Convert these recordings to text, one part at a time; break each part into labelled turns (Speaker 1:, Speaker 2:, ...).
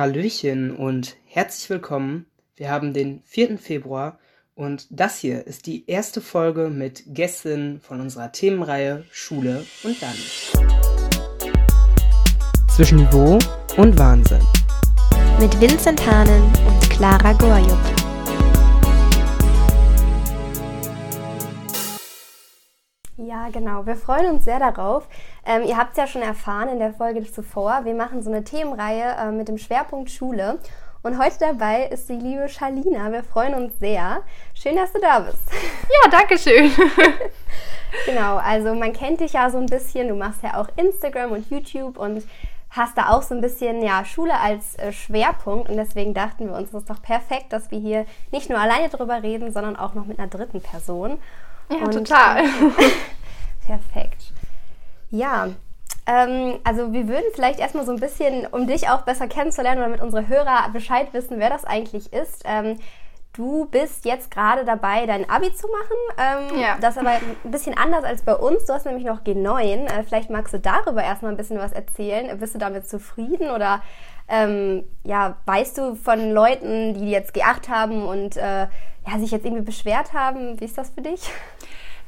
Speaker 1: Hallöchen und herzlich willkommen. Wir haben den 4. Februar und das hier ist die erste Folge mit Gästen von unserer Themenreihe Schule und dann. Zwischen Niveau und Wahnsinn.
Speaker 2: Mit Vincent Hahnen und Clara Gorjuk. Ja, genau. Wir freuen uns sehr darauf. Ähm, ihr habt es ja schon erfahren in der Folge zuvor. Wir machen so eine Themenreihe äh, mit dem Schwerpunkt Schule. Und heute dabei ist die liebe Charlina. Wir freuen uns sehr. Schön, dass du da bist.
Speaker 3: Ja, danke schön.
Speaker 2: genau, also man kennt dich ja so ein bisschen. Du machst ja auch Instagram und YouTube und hast da auch so ein bisschen ja, Schule als äh, Schwerpunkt. Und deswegen dachten wir uns, es ist doch perfekt, dass wir hier nicht nur alleine drüber reden, sondern auch noch mit einer dritten Person.
Speaker 3: Ja, und, total.
Speaker 2: perfekt. Ja, ähm, also wir würden vielleicht erstmal so ein bisschen, um dich auch besser kennenzulernen oder damit unsere Hörer Bescheid wissen, wer das eigentlich ist. Ähm, du bist jetzt gerade dabei, dein Abi zu machen. Ähm, ja. Das ist aber ein bisschen anders als bei uns. Du hast nämlich noch G9. Äh, vielleicht magst du darüber erstmal ein bisschen was erzählen. Bist du damit zufrieden oder ähm, ja, weißt du von Leuten, die jetzt G8 haben und äh, ja, sich jetzt irgendwie beschwert haben? Wie ist das für dich?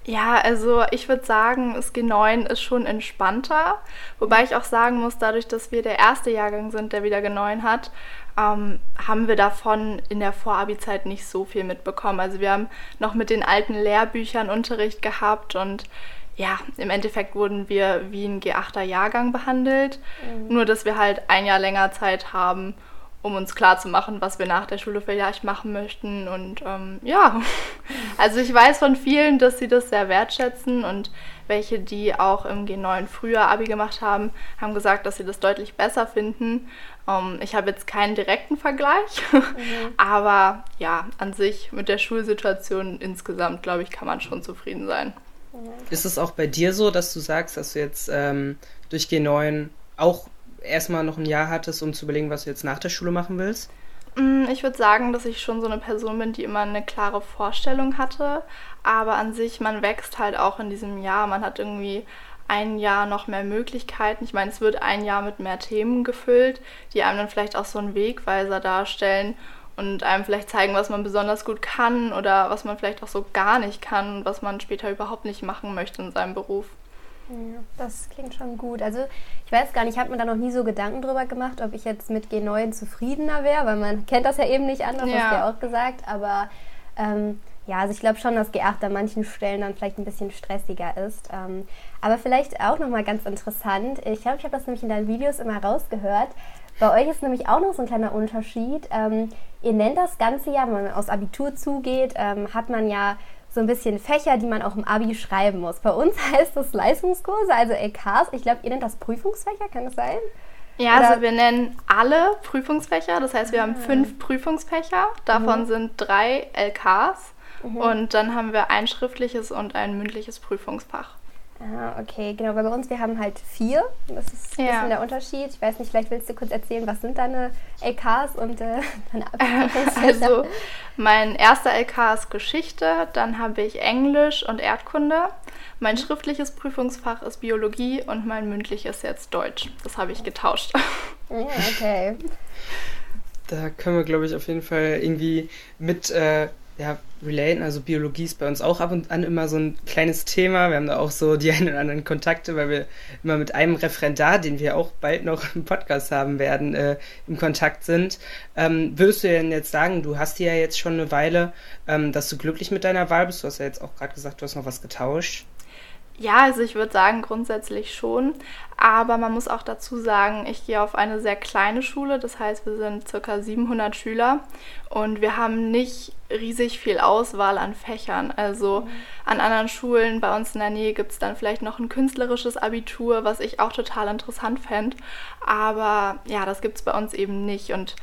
Speaker 3: Ja, also ich würde sagen, das G9 ist schon entspannter. Wobei ich auch sagen muss, dadurch, dass wir der erste Jahrgang sind, der wieder G9 hat, ähm, haben wir davon in der Vorabi-Zeit nicht so viel mitbekommen. Also wir haben noch mit den alten Lehrbüchern Unterricht gehabt und ja, im Endeffekt wurden wir wie ein G8er Jahrgang behandelt. Mhm. Nur, dass wir halt ein Jahr länger Zeit haben, um uns klarzumachen, was wir nach der Schule vielleicht machen möchten. Und ähm, ja, also ich weiß von vielen, dass sie das sehr wertschätzen und welche, die auch im G9 früher Abi gemacht haben, haben gesagt, dass sie das deutlich besser finden. Ähm, ich habe jetzt keinen direkten Vergleich, mhm. aber ja, an sich mit der Schulsituation insgesamt, glaube ich, kann man schon zufrieden sein.
Speaker 1: Ist es auch bei dir so, dass du sagst, dass du jetzt ähm, durch G9 auch erstmal noch ein Jahr hattest, um zu überlegen, was du jetzt nach der Schule machen willst?
Speaker 3: Mm, ich würde sagen, dass ich schon so eine Person bin, die immer eine klare Vorstellung hatte. Aber an sich, man wächst halt auch in diesem Jahr. Man hat irgendwie ein Jahr noch mehr Möglichkeiten. Ich meine, es wird ein Jahr mit mehr Themen gefüllt, die einem dann vielleicht auch so einen Wegweiser darstellen und einem vielleicht zeigen, was man besonders gut kann oder was man vielleicht auch so gar nicht kann und was man später überhaupt nicht machen möchte in seinem Beruf.
Speaker 2: Ja, das klingt schon gut. Also ich weiß gar nicht, ich habe mir da noch nie so Gedanken drüber gemacht, ob ich jetzt mit G9 zufriedener wäre, weil man kennt das ja eben nicht anders, ja. hast du ja auch gesagt. Aber ähm, ja, also ich glaube schon, dass G8 an manchen Stellen dann vielleicht ein bisschen stressiger ist. Ähm, aber vielleicht auch nochmal ganz interessant, ich glaube, ich habe das nämlich in deinen Videos immer rausgehört. Bei euch ist nämlich auch noch so ein kleiner Unterschied. Ähm, ihr nennt das Ganze ja, wenn man aus Abitur zugeht, ähm, hat man ja so ein bisschen Fächer, die man auch im Abi schreiben muss. Bei uns heißt das Leistungskurse, also LKs. Ich glaube, ihr nennt das Prüfungsfächer, kann das sein?
Speaker 3: Ja, Oder? also wir nennen alle Prüfungsfächer. Das heißt, wir ah. haben fünf Prüfungsfächer. Davon mhm. sind drei LKs. Mhm. Und dann haben wir ein schriftliches und ein mündliches Prüfungsfach.
Speaker 2: Ah, okay, genau. Weil bei uns, wir haben halt vier. Das ist ein ja. bisschen der Unterschied. Ich weiß nicht, vielleicht willst du kurz erzählen, was sind deine LKs und äh, deine
Speaker 3: Also, mein erster LK ist Geschichte, dann habe ich Englisch und Erdkunde. Mein schriftliches Prüfungsfach ist Biologie und mein mündliches ist jetzt Deutsch. Das habe ich getauscht.
Speaker 2: Ja, okay.
Speaker 1: Da können wir, glaube ich, auf jeden Fall irgendwie mit äh, ja, relaten. Also Biologie ist bei uns auch ab und an immer so ein kleines Thema. Wir haben da auch so die einen oder anderen Kontakte, weil wir immer mit einem Referendar, den wir auch bald noch im Podcast haben werden, äh, im Kontakt sind. Ähm, würdest du denn jetzt sagen, du hast ja jetzt schon eine Weile, ähm, dass du glücklich mit deiner Wahl bist? Du hast ja jetzt auch gerade gesagt, du hast noch was getauscht.
Speaker 3: Ja, also ich würde sagen grundsätzlich schon. Aber man muss auch dazu sagen, ich gehe auf eine sehr kleine Schule. Das heißt, wir sind circa 700 Schüler und wir haben nicht riesig viel Auswahl an Fächern. Also mhm. an anderen Schulen bei uns in der Nähe gibt es dann vielleicht noch ein künstlerisches Abitur, was ich auch total interessant fände. Aber ja, das gibt es bei uns eben nicht. Und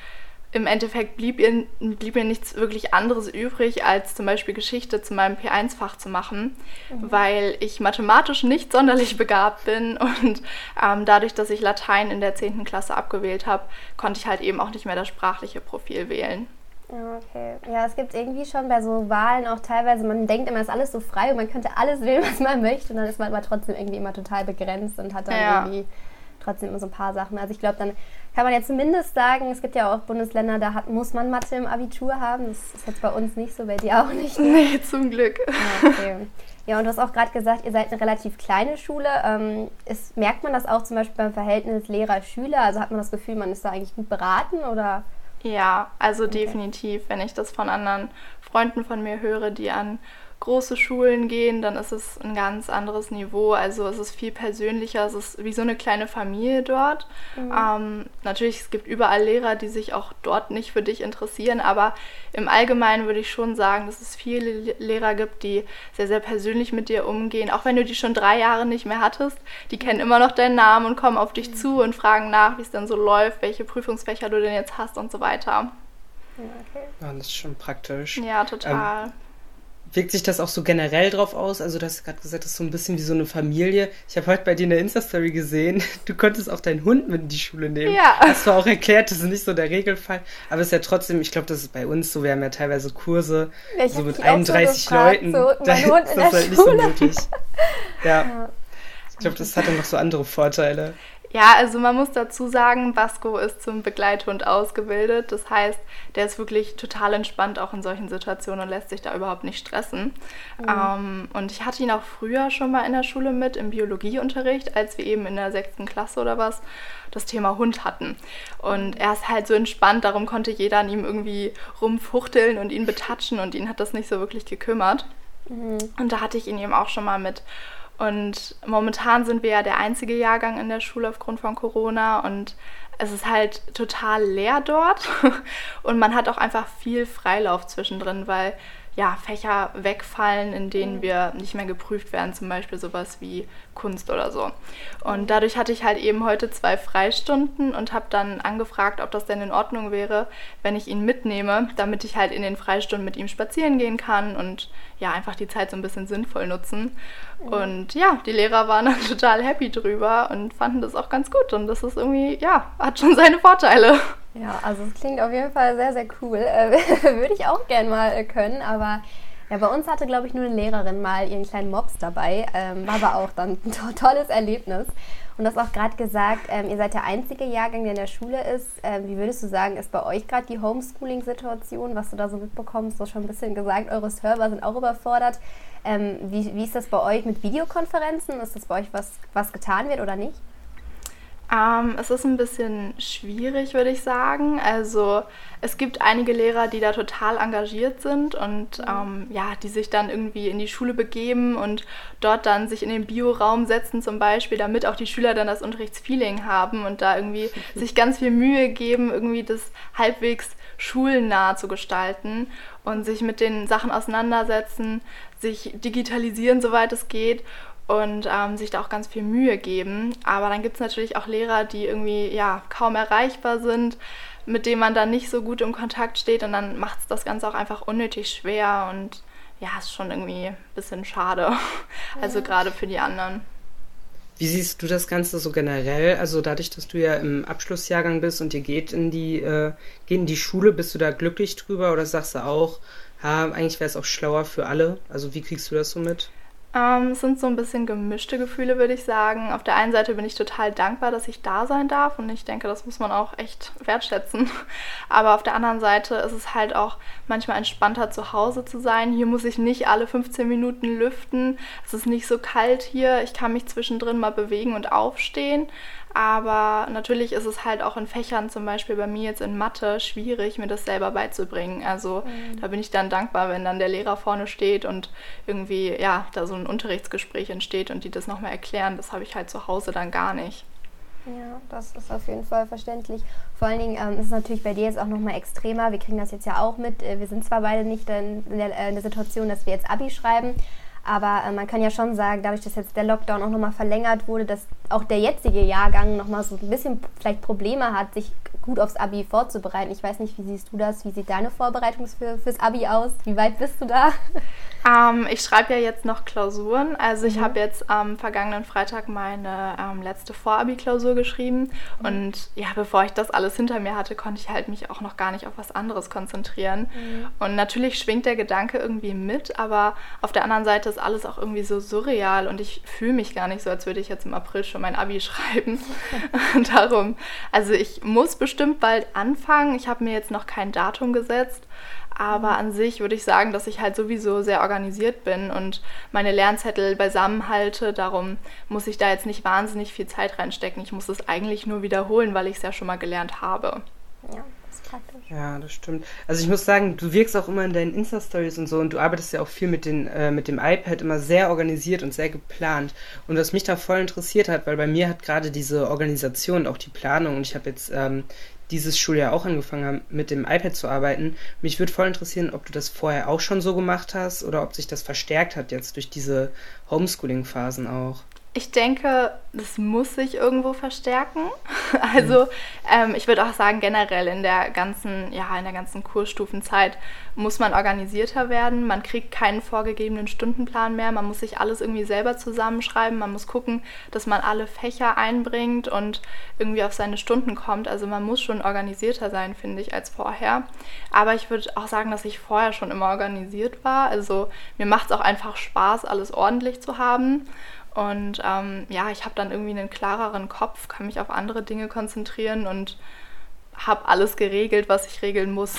Speaker 3: im Endeffekt blieb, ihr, blieb mir nichts wirklich anderes übrig, als zum Beispiel Geschichte zu meinem P1-Fach zu machen, mhm. weil ich mathematisch nicht sonderlich begabt bin und ähm, dadurch, dass ich Latein in der 10. Klasse abgewählt habe, konnte ich halt eben auch nicht mehr das sprachliche Profil wählen.
Speaker 2: Okay. Ja, es gibt irgendwie schon bei so Wahlen auch teilweise, man denkt immer, es ist alles so frei und man könnte alles wählen, was man möchte und dann ist man aber trotzdem irgendwie immer total begrenzt und hat dann ja. irgendwie trotzdem immer so ein paar Sachen. Also ich glaube, dann kann man ja zumindest sagen, es gibt ja auch Bundesländer, da hat, muss man Mathe im Abitur haben. Das ist jetzt bei uns nicht so, bei dir auch nicht.
Speaker 3: Nee, zum Glück.
Speaker 2: Ja, okay. ja und du hast auch gerade gesagt, ihr seid eine relativ kleine Schule. Ähm, ist, merkt man das auch zum Beispiel beim Verhältnis Lehrer-Schüler? Also hat man das Gefühl, man ist da eigentlich gut beraten oder?
Speaker 3: Ja, also okay. definitiv. Wenn ich das von anderen Freunden von mir höre, die an große Schulen gehen, dann ist es ein ganz anderes Niveau. Also es ist viel persönlicher, es ist wie so eine kleine Familie dort. Mhm. Ähm, natürlich, es gibt überall Lehrer, die sich auch dort nicht für dich interessieren, aber im Allgemeinen würde ich schon sagen, dass es viele Lehrer gibt, die sehr, sehr persönlich mit dir umgehen. Auch wenn du die schon drei Jahre nicht mehr hattest, die kennen immer noch deinen Namen und kommen auf dich mhm. zu und fragen nach, wie es denn so läuft, welche Prüfungsfächer du denn jetzt hast und so weiter.
Speaker 1: Okay. Ja, das ist schon praktisch.
Speaker 3: Ja, total. Ähm,
Speaker 1: wirkt sich das auch so generell drauf aus? Also, du hast gerade gesagt, das ist so ein bisschen wie so eine Familie. Ich habe heute bei dir in der Insta-Story gesehen, du konntest auch deinen Hund mit in die Schule nehmen. Ja. Hast du auch erklärt, das ist nicht so der Regelfall. Aber es ist ja trotzdem, ich glaube, das ist bei uns so, wir haben ja teilweise Kurse, ja, so mit 31 so gefragt, Leuten. So, da ist das halt nicht so möglich. Ja. ja. Ich glaube, das hat dann noch so andere Vorteile.
Speaker 3: Ja, also man muss dazu sagen, Basco ist zum Begleithund ausgebildet. Das heißt, der ist wirklich total entspannt auch in solchen Situationen und lässt sich da überhaupt nicht stressen. Mhm. Ähm, und ich hatte ihn auch früher schon mal in der Schule mit, im Biologieunterricht, als wir eben in der sechsten Klasse oder was das Thema Hund hatten. Und er ist halt so entspannt, darum konnte jeder an ihm irgendwie rumfuchteln und ihn betatschen und ihn hat das nicht so wirklich gekümmert. Mhm. Und da hatte ich ihn eben auch schon mal mit. Und momentan sind wir ja der einzige Jahrgang in der Schule aufgrund von Corona und es ist halt total leer dort. Und man hat auch einfach viel Freilauf zwischendrin, weil ja, Fächer wegfallen, in denen mhm. wir nicht mehr geprüft werden, zum Beispiel sowas wie Kunst oder so. Und dadurch hatte ich halt eben heute zwei Freistunden und habe dann angefragt, ob das denn in Ordnung wäre, wenn ich ihn mitnehme, damit ich halt in den Freistunden mit ihm spazieren gehen kann und ja, einfach die Zeit so ein bisschen sinnvoll nutzen. Mhm. Und ja, die Lehrer waren dann total happy drüber und fanden das auch ganz gut. Und das ist irgendwie, ja, hat schon seine Vorteile.
Speaker 2: Ja, also es klingt auf jeden Fall sehr, sehr cool. Äh, Würde ich auch gern mal äh, können, aber ja, bei uns hatte, glaube ich, nur eine Lehrerin mal ihren kleinen Mops dabei. Ähm, war aber auch dann ein to tolles Erlebnis. Und du hast auch gerade gesagt, ähm, ihr seid der einzige Jahrgang, der in der Schule ist. Ähm, wie würdest du sagen, ist bei euch gerade die Homeschooling-Situation, was du da so mitbekommst? Hast schon ein bisschen gesagt, eure Server sind auch überfordert. Ähm, wie, wie ist das bei euch mit Videokonferenzen? Ist das bei euch was, was getan wird oder nicht?
Speaker 3: Ähm, es ist ein bisschen schwierig, würde ich sagen. Also es gibt einige Lehrer, die da total engagiert sind und mhm. ähm, ja, die sich dann irgendwie in die Schule begeben und dort dann sich in den Bioraum setzen zum Beispiel, damit auch die Schüler dann das Unterrichtsfeeling haben und da irgendwie sich ganz viel Mühe geben, irgendwie das halbwegs schulnah zu gestalten und sich mit den Sachen auseinandersetzen, sich digitalisieren, soweit es geht und ähm, sich da auch ganz viel Mühe geben. Aber dann gibt es natürlich auch Lehrer, die irgendwie ja kaum erreichbar sind, mit denen man dann nicht so gut im Kontakt steht und dann macht es das Ganze auch einfach unnötig schwer und ja, ist schon irgendwie ein bisschen schade. Also gerade für die anderen.
Speaker 1: Wie siehst du das Ganze so generell? Also dadurch, dass du ja im Abschlussjahrgang bist und ihr geht in die, äh, geht in die Schule, bist du da glücklich drüber oder sagst du auch, ja, eigentlich wäre es auch schlauer für alle? Also wie kriegst du das so mit?
Speaker 3: Ähm, es sind so ein bisschen gemischte Gefühle, würde ich sagen. Auf der einen Seite bin ich total dankbar, dass ich da sein darf und ich denke, das muss man auch echt wertschätzen. Aber auf der anderen Seite ist es halt auch manchmal entspannter zu Hause zu sein. Hier muss ich nicht alle 15 Minuten lüften. Es ist nicht so kalt hier. Ich kann mich zwischendrin mal bewegen und aufstehen. Aber natürlich ist es halt auch in Fächern, zum Beispiel bei mir jetzt in Mathe, schwierig, mir das selber beizubringen. Also mhm. da bin ich dann dankbar, wenn dann der Lehrer vorne steht und irgendwie, ja, da so ein Unterrichtsgespräch entsteht und die das nochmal erklären. Das habe ich halt zu Hause dann gar nicht.
Speaker 2: Ja, das ist auf jeden Fall verständlich. Vor allen Dingen ähm, ist es natürlich bei dir jetzt auch nochmal extremer. Wir kriegen das jetzt ja auch mit. Äh, wir sind zwar beide nicht in der, äh, in der Situation, dass wir jetzt Abi schreiben, aber äh, man kann ja schon sagen, dadurch, dass jetzt der Lockdown auch nochmal verlängert wurde, dass auch der jetzige Jahrgang nochmal so ein bisschen vielleicht Probleme hat, sich gut aufs Abi vorzubereiten. Ich weiß nicht, wie siehst du das? Wie sieht deine Vorbereitung für, fürs Abi aus? Wie weit bist du da?
Speaker 3: Ähm, ich schreibe ja jetzt noch Klausuren. Also ich mhm. habe jetzt am vergangenen Freitag meine ähm, letzte Vorabi-Klausur geschrieben. Mhm. Und ja, bevor ich das alles hinter mir hatte, konnte ich halt mich auch noch gar nicht auf was anderes konzentrieren. Mhm. Und natürlich schwingt der Gedanke irgendwie mit, aber auf der anderen Seite das alles auch irgendwie so surreal und ich fühle mich gar nicht so, als würde ich jetzt im April schon mein Abi schreiben. Darum, also ich muss bestimmt bald anfangen. Ich habe mir jetzt noch kein Datum gesetzt, aber an sich würde ich sagen, dass ich halt sowieso sehr organisiert bin und meine Lernzettel beisammen halte. Darum muss ich da jetzt nicht wahnsinnig viel Zeit reinstecken. Ich muss es eigentlich nur wiederholen, weil ich es ja schon mal gelernt habe.
Speaker 2: Ja.
Speaker 1: Ja, das stimmt. Also ich muss sagen, du wirkst auch immer in deinen Insta-Stories und so und du arbeitest ja auch viel mit, den, äh, mit dem iPad immer sehr organisiert und sehr geplant. Und was mich da voll interessiert hat, weil bei mir hat gerade diese Organisation auch die Planung und ich habe jetzt ähm, dieses Schuljahr auch angefangen haben, mit dem iPad zu arbeiten. Mich würde voll interessieren, ob du das vorher auch schon so gemacht hast oder ob sich das verstärkt hat jetzt durch diese Homeschooling-Phasen auch.
Speaker 3: Ich denke, das muss sich irgendwo verstärken. Also ähm, ich würde auch sagen, generell in der ganzen, ja, in der ganzen Kursstufenzeit muss man organisierter werden. Man kriegt keinen vorgegebenen Stundenplan mehr. Man muss sich alles irgendwie selber zusammenschreiben. Man muss gucken, dass man alle Fächer einbringt und irgendwie auf seine Stunden kommt. Also man muss schon organisierter sein, finde ich, als vorher. Aber ich würde auch sagen, dass ich vorher schon immer organisiert war. Also mir macht es auch einfach Spaß, alles ordentlich zu haben. Und ähm, ja, ich habe dann irgendwie einen klareren Kopf, kann mich auf andere Dinge konzentrieren und habe alles geregelt, was ich regeln muss.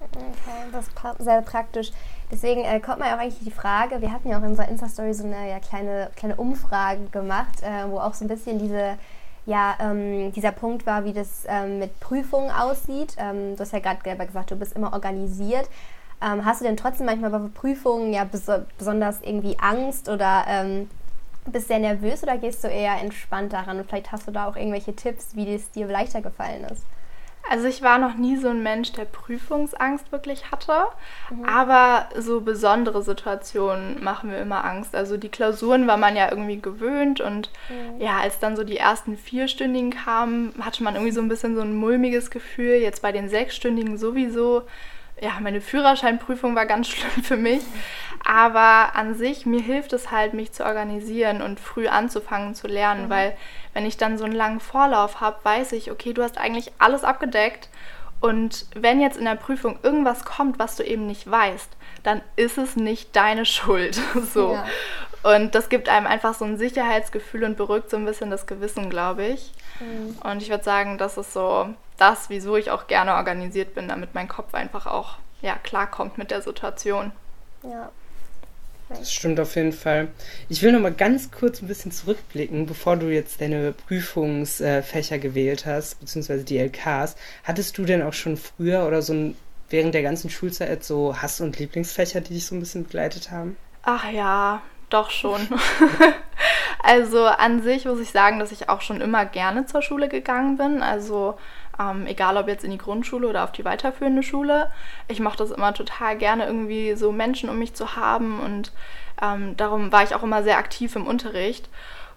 Speaker 2: Okay, das ist sehr praktisch. Deswegen äh, kommt mir auch eigentlich die Frage, wir hatten ja auch in unserer Insta-Story so eine ja, kleine, kleine Umfrage gemacht, äh, wo auch so ein bisschen diese, ja, ähm, dieser Punkt war, wie das ähm, mit Prüfungen aussieht. Ähm, du hast ja gerade selber gesagt, du bist immer organisiert. Ähm, hast du denn trotzdem manchmal bei Prüfungen ja bes besonders irgendwie Angst oder ähm, bist du sehr nervös oder gehst du eher entspannt daran? Und vielleicht hast du da auch irgendwelche Tipps, wie es dir leichter gefallen ist.
Speaker 3: Also ich war noch nie so ein Mensch, der Prüfungsangst wirklich hatte, mhm. aber so besondere Situationen machen mir immer Angst. Also die Klausuren war man ja irgendwie gewöhnt und mhm. ja, als dann so die ersten vierstündigen kamen, hatte man irgendwie so ein bisschen so ein mulmiges Gefühl. Jetzt bei den sechsstündigen sowieso ja, meine Führerscheinprüfung war ganz schlimm für mich. Aber an sich, mir hilft es halt, mich zu organisieren und früh anzufangen zu lernen, mhm. weil wenn ich dann so einen langen Vorlauf habe, weiß ich, okay, du hast eigentlich alles abgedeckt. Und wenn jetzt in der Prüfung irgendwas kommt, was du eben nicht weißt, dann ist es nicht deine Schuld. so. Ja. Und das gibt einem einfach so ein Sicherheitsgefühl und beruhigt so ein bisschen das Gewissen, glaube ich. Mhm. Und ich würde sagen, das ist so das, wieso ich auch gerne organisiert bin, damit mein Kopf einfach auch ja, klarkommt mit der Situation.
Speaker 2: Ja.
Speaker 1: Das stimmt auf jeden Fall. Ich will noch mal ganz kurz ein bisschen zurückblicken, bevor du jetzt deine Prüfungsfächer gewählt hast, beziehungsweise die LKs. Hattest du denn auch schon früher oder so ein, während der ganzen Schulzeit so Hass- und Lieblingsfächer, die dich so ein bisschen begleitet haben?
Speaker 3: Ach ja, doch schon. also an sich muss ich sagen, dass ich auch schon immer gerne zur Schule gegangen bin. Also ähm, egal ob jetzt in die Grundschule oder auf die weiterführende Schule. Ich mache das immer total gerne, irgendwie so Menschen um mich zu haben und ähm, darum war ich auch immer sehr aktiv im Unterricht.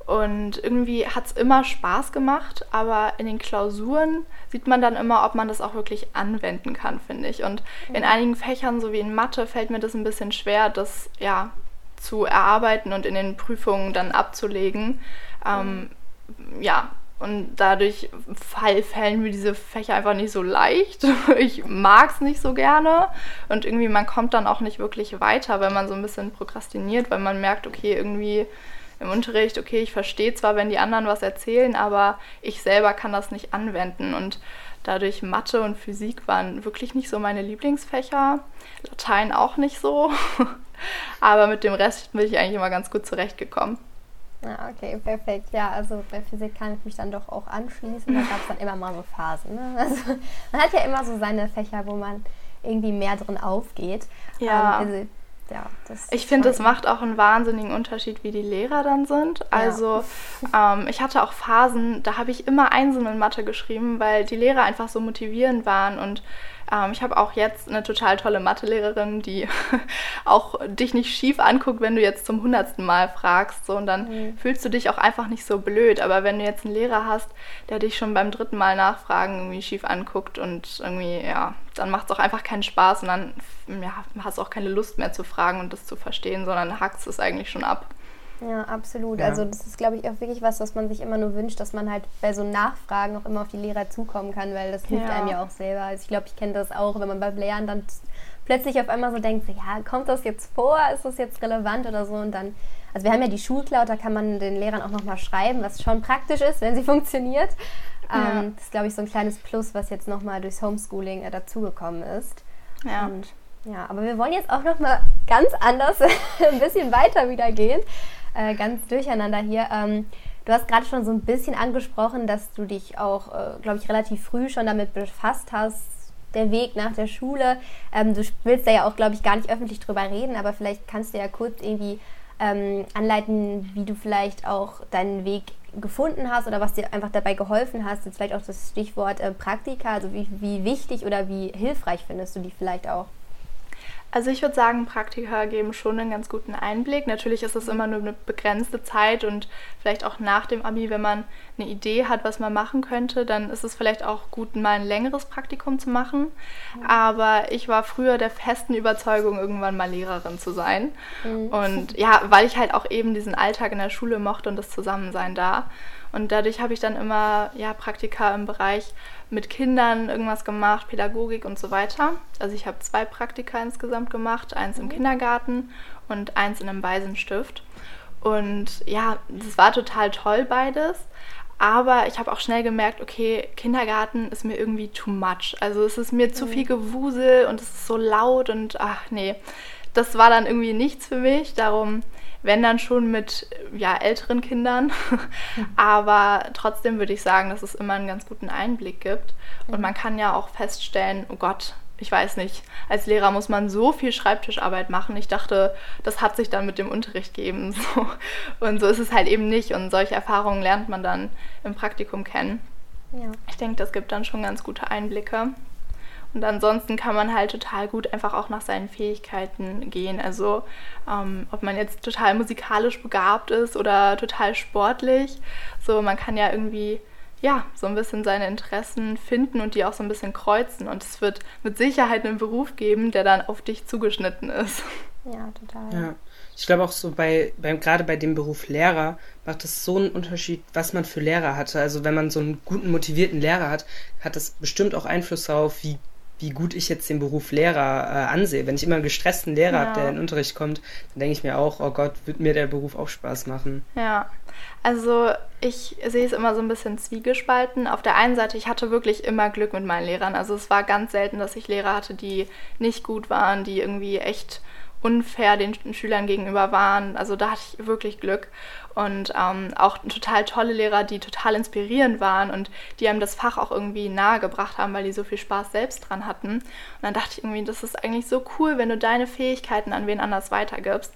Speaker 3: Und irgendwie hat es immer Spaß gemacht, aber in den Klausuren sieht man dann immer, ob man das auch wirklich anwenden kann, finde ich. Und in mhm. einigen Fächern, so wie in Mathe, fällt mir das ein bisschen schwer, das ja zu erarbeiten und in den Prüfungen dann abzulegen. Ähm, ja, und dadurch fallen mir diese Fächer einfach nicht so leicht. Ich mag es nicht so gerne. Und irgendwie, man kommt dann auch nicht wirklich weiter, wenn man so ein bisschen prokrastiniert, weil man merkt, okay, irgendwie im Unterricht, okay, ich verstehe zwar, wenn die anderen was erzählen, aber ich selber kann das nicht anwenden. Und dadurch Mathe und Physik waren wirklich nicht so meine Lieblingsfächer. Latein auch nicht so. aber mit dem Rest bin ich eigentlich immer ganz gut zurechtgekommen.
Speaker 2: Ja, okay, perfekt. Ja, also bei Physik kann ich mich dann doch auch anschließen. Da gab es dann immer mal so Phasen. Ne? Also, man hat ja immer so seine Fächer, wo man irgendwie mehr drin aufgeht.
Speaker 3: Ja. Ähm, also, ja, ich finde, es macht auch einen wahnsinnigen Unterschied, wie die Lehrer dann sind. Also ja. ähm, ich hatte auch Phasen, da habe ich immer Einsen in Mathe geschrieben, weil die Lehrer einfach so motivierend waren und ähm, ich habe auch jetzt eine total tolle Mathelehrerin, die auch dich nicht schief anguckt, wenn du jetzt zum hundertsten Mal fragst. So, und dann mhm. fühlst du dich auch einfach nicht so blöd. Aber wenn du jetzt einen Lehrer hast, der dich schon beim dritten Mal nachfragen irgendwie schief anguckt und irgendwie, ja, dann macht es auch einfach keinen Spaß und dann ja, hast du auch keine Lust mehr zu fragen und das zu verstehen, sondern hackst es eigentlich schon ab.
Speaker 2: Ja, absolut. Ja. Also das ist, glaube ich, auch wirklich was, was man sich immer nur wünscht, dass man halt bei so Nachfragen auch immer auf die Lehrer zukommen kann, weil das hilft ja. einem ja auch selber. Also ich glaube, ich kenne das auch, wenn man beim Lehren dann plötzlich auf einmal so denkt, ja, kommt das jetzt vor, ist das jetzt relevant oder so und dann, also wir haben ja die Schulcloud, da kann man den Lehrern auch nochmal schreiben, was schon praktisch ist, wenn sie funktioniert. Ja. Ähm, das ist, glaube ich, so ein kleines Plus, was jetzt nochmal durchs Homeschooling äh, dazugekommen ist. Ja. Und ja, aber wir wollen jetzt auch nochmal ganz anders, ein bisschen weiter wieder gehen äh, ganz durcheinander hier. Ähm, du hast gerade schon so ein bisschen angesprochen, dass du dich auch, äh, glaube ich, relativ früh schon damit befasst hast, der Weg nach der Schule. Ähm, du willst da ja auch, glaube ich, gar nicht öffentlich drüber reden, aber vielleicht kannst du ja kurz irgendwie ähm, anleiten, wie du vielleicht auch deinen Weg gefunden hast oder was dir einfach dabei geholfen hast. Jetzt vielleicht auch das Stichwort äh, Praktika, also wie, wie wichtig oder wie hilfreich findest du die vielleicht auch?
Speaker 3: Also ich würde sagen, Praktika geben schon einen ganz guten Einblick. Natürlich ist es immer nur eine begrenzte Zeit und vielleicht auch nach dem Abi, wenn man eine Idee hat, was man machen könnte, dann ist es vielleicht auch gut, mal ein längeres Praktikum zu machen. Mhm. Aber ich war früher der festen Überzeugung, irgendwann mal Lehrerin zu sein. Mhm. Und ja, weil ich halt auch eben diesen Alltag in der Schule mochte und das Zusammensein da. Und dadurch habe ich dann immer ja, Praktika im Bereich mit Kindern irgendwas gemacht, Pädagogik und so weiter. Also ich habe zwei Praktika insgesamt gemacht, eins im mhm. Kindergarten und eins in einem Waisenstift. Und ja, das war total toll beides. Aber ich habe auch schnell gemerkt, okay, Kindergarten ist mir irgendwie too much. Also es ist mir mhm. zu viel Gewusel und es ist so laut und ach nee, das war dann irgendwie nichts für mich. Darum wenn dann schon mit ja, älteren Kindern. Aber trotzdem würde ich sagen, dass es immer einen ganz guten Einblick gibt. Und man kann ja auch feststellen, oh Gott, ich weiß nicht, als Lehrer muss man so viel Schreibtischarbeit machen. Ich dachte, das hat sich dann mit dem Unterricht gegeben. So. Und so ist es halt eben nicht. Und solche Erfahrungen lernt man dann im Praktikum kennen. Ja. Ich denke, das gibt dann schon ganz gute Einblicke. Und ansonsten kann man halt total gut einfach auch nach seinen Fähigkeiten gehen. Also ähm, ob man jetzt total musikalisch begabt ist oder total sportlich. So, man kann ja irgendwie ja, so ein bisschen seine Interessen finden und die auch so ein bisschen kreuzen. Und es wird mit Sicherheit einen Beruf geben, der dann auf dich zugeschnitten ist.
Speaker 2: Ja, total.
Speaker 1: Ja. Ich glaube auch so bei, beim, gerade bei dem Beruf Lehrer macht es so einen Unterschied, was man für Lehrer hatte. Also wenn man so einen guten, motivierten Lehrer hat, hat das bestimmt auch Einfluss darauf, wie wie gut ich jetzt den Beruf Lehrer äh, ansehe. Wenn ich immer einen gestressten Lehrer ja. habe, der in den Unterricht kommt, dann denke ich mir auch, oh Gott, wird mir der Beruf auch Spaß machen.
Speaker 3: Ja, also ich sehe es immer so ein bisschen zwiegespalten. Auf der einen Seite, ich hatte wirklich immer Glück mit meinen Lehrern. Also es war ganz selten, dass ich Lehrer hatte, die nicht gut waren, die irgendwie echt unfair den Schülern gegenüber waren. Also da hatte ich wirklich Glück. Und ähm, auch total tolle Lehrer, die total inspirierend waren und die einem das Fach auch irgendwie nahegebracht haben, weil die so viel Spaß selbst dran hatten. Und dann dachte ich irgendwie, das ist eigentlich so cool, wenn du deine Fähigkeiten an wen anders weitergibst.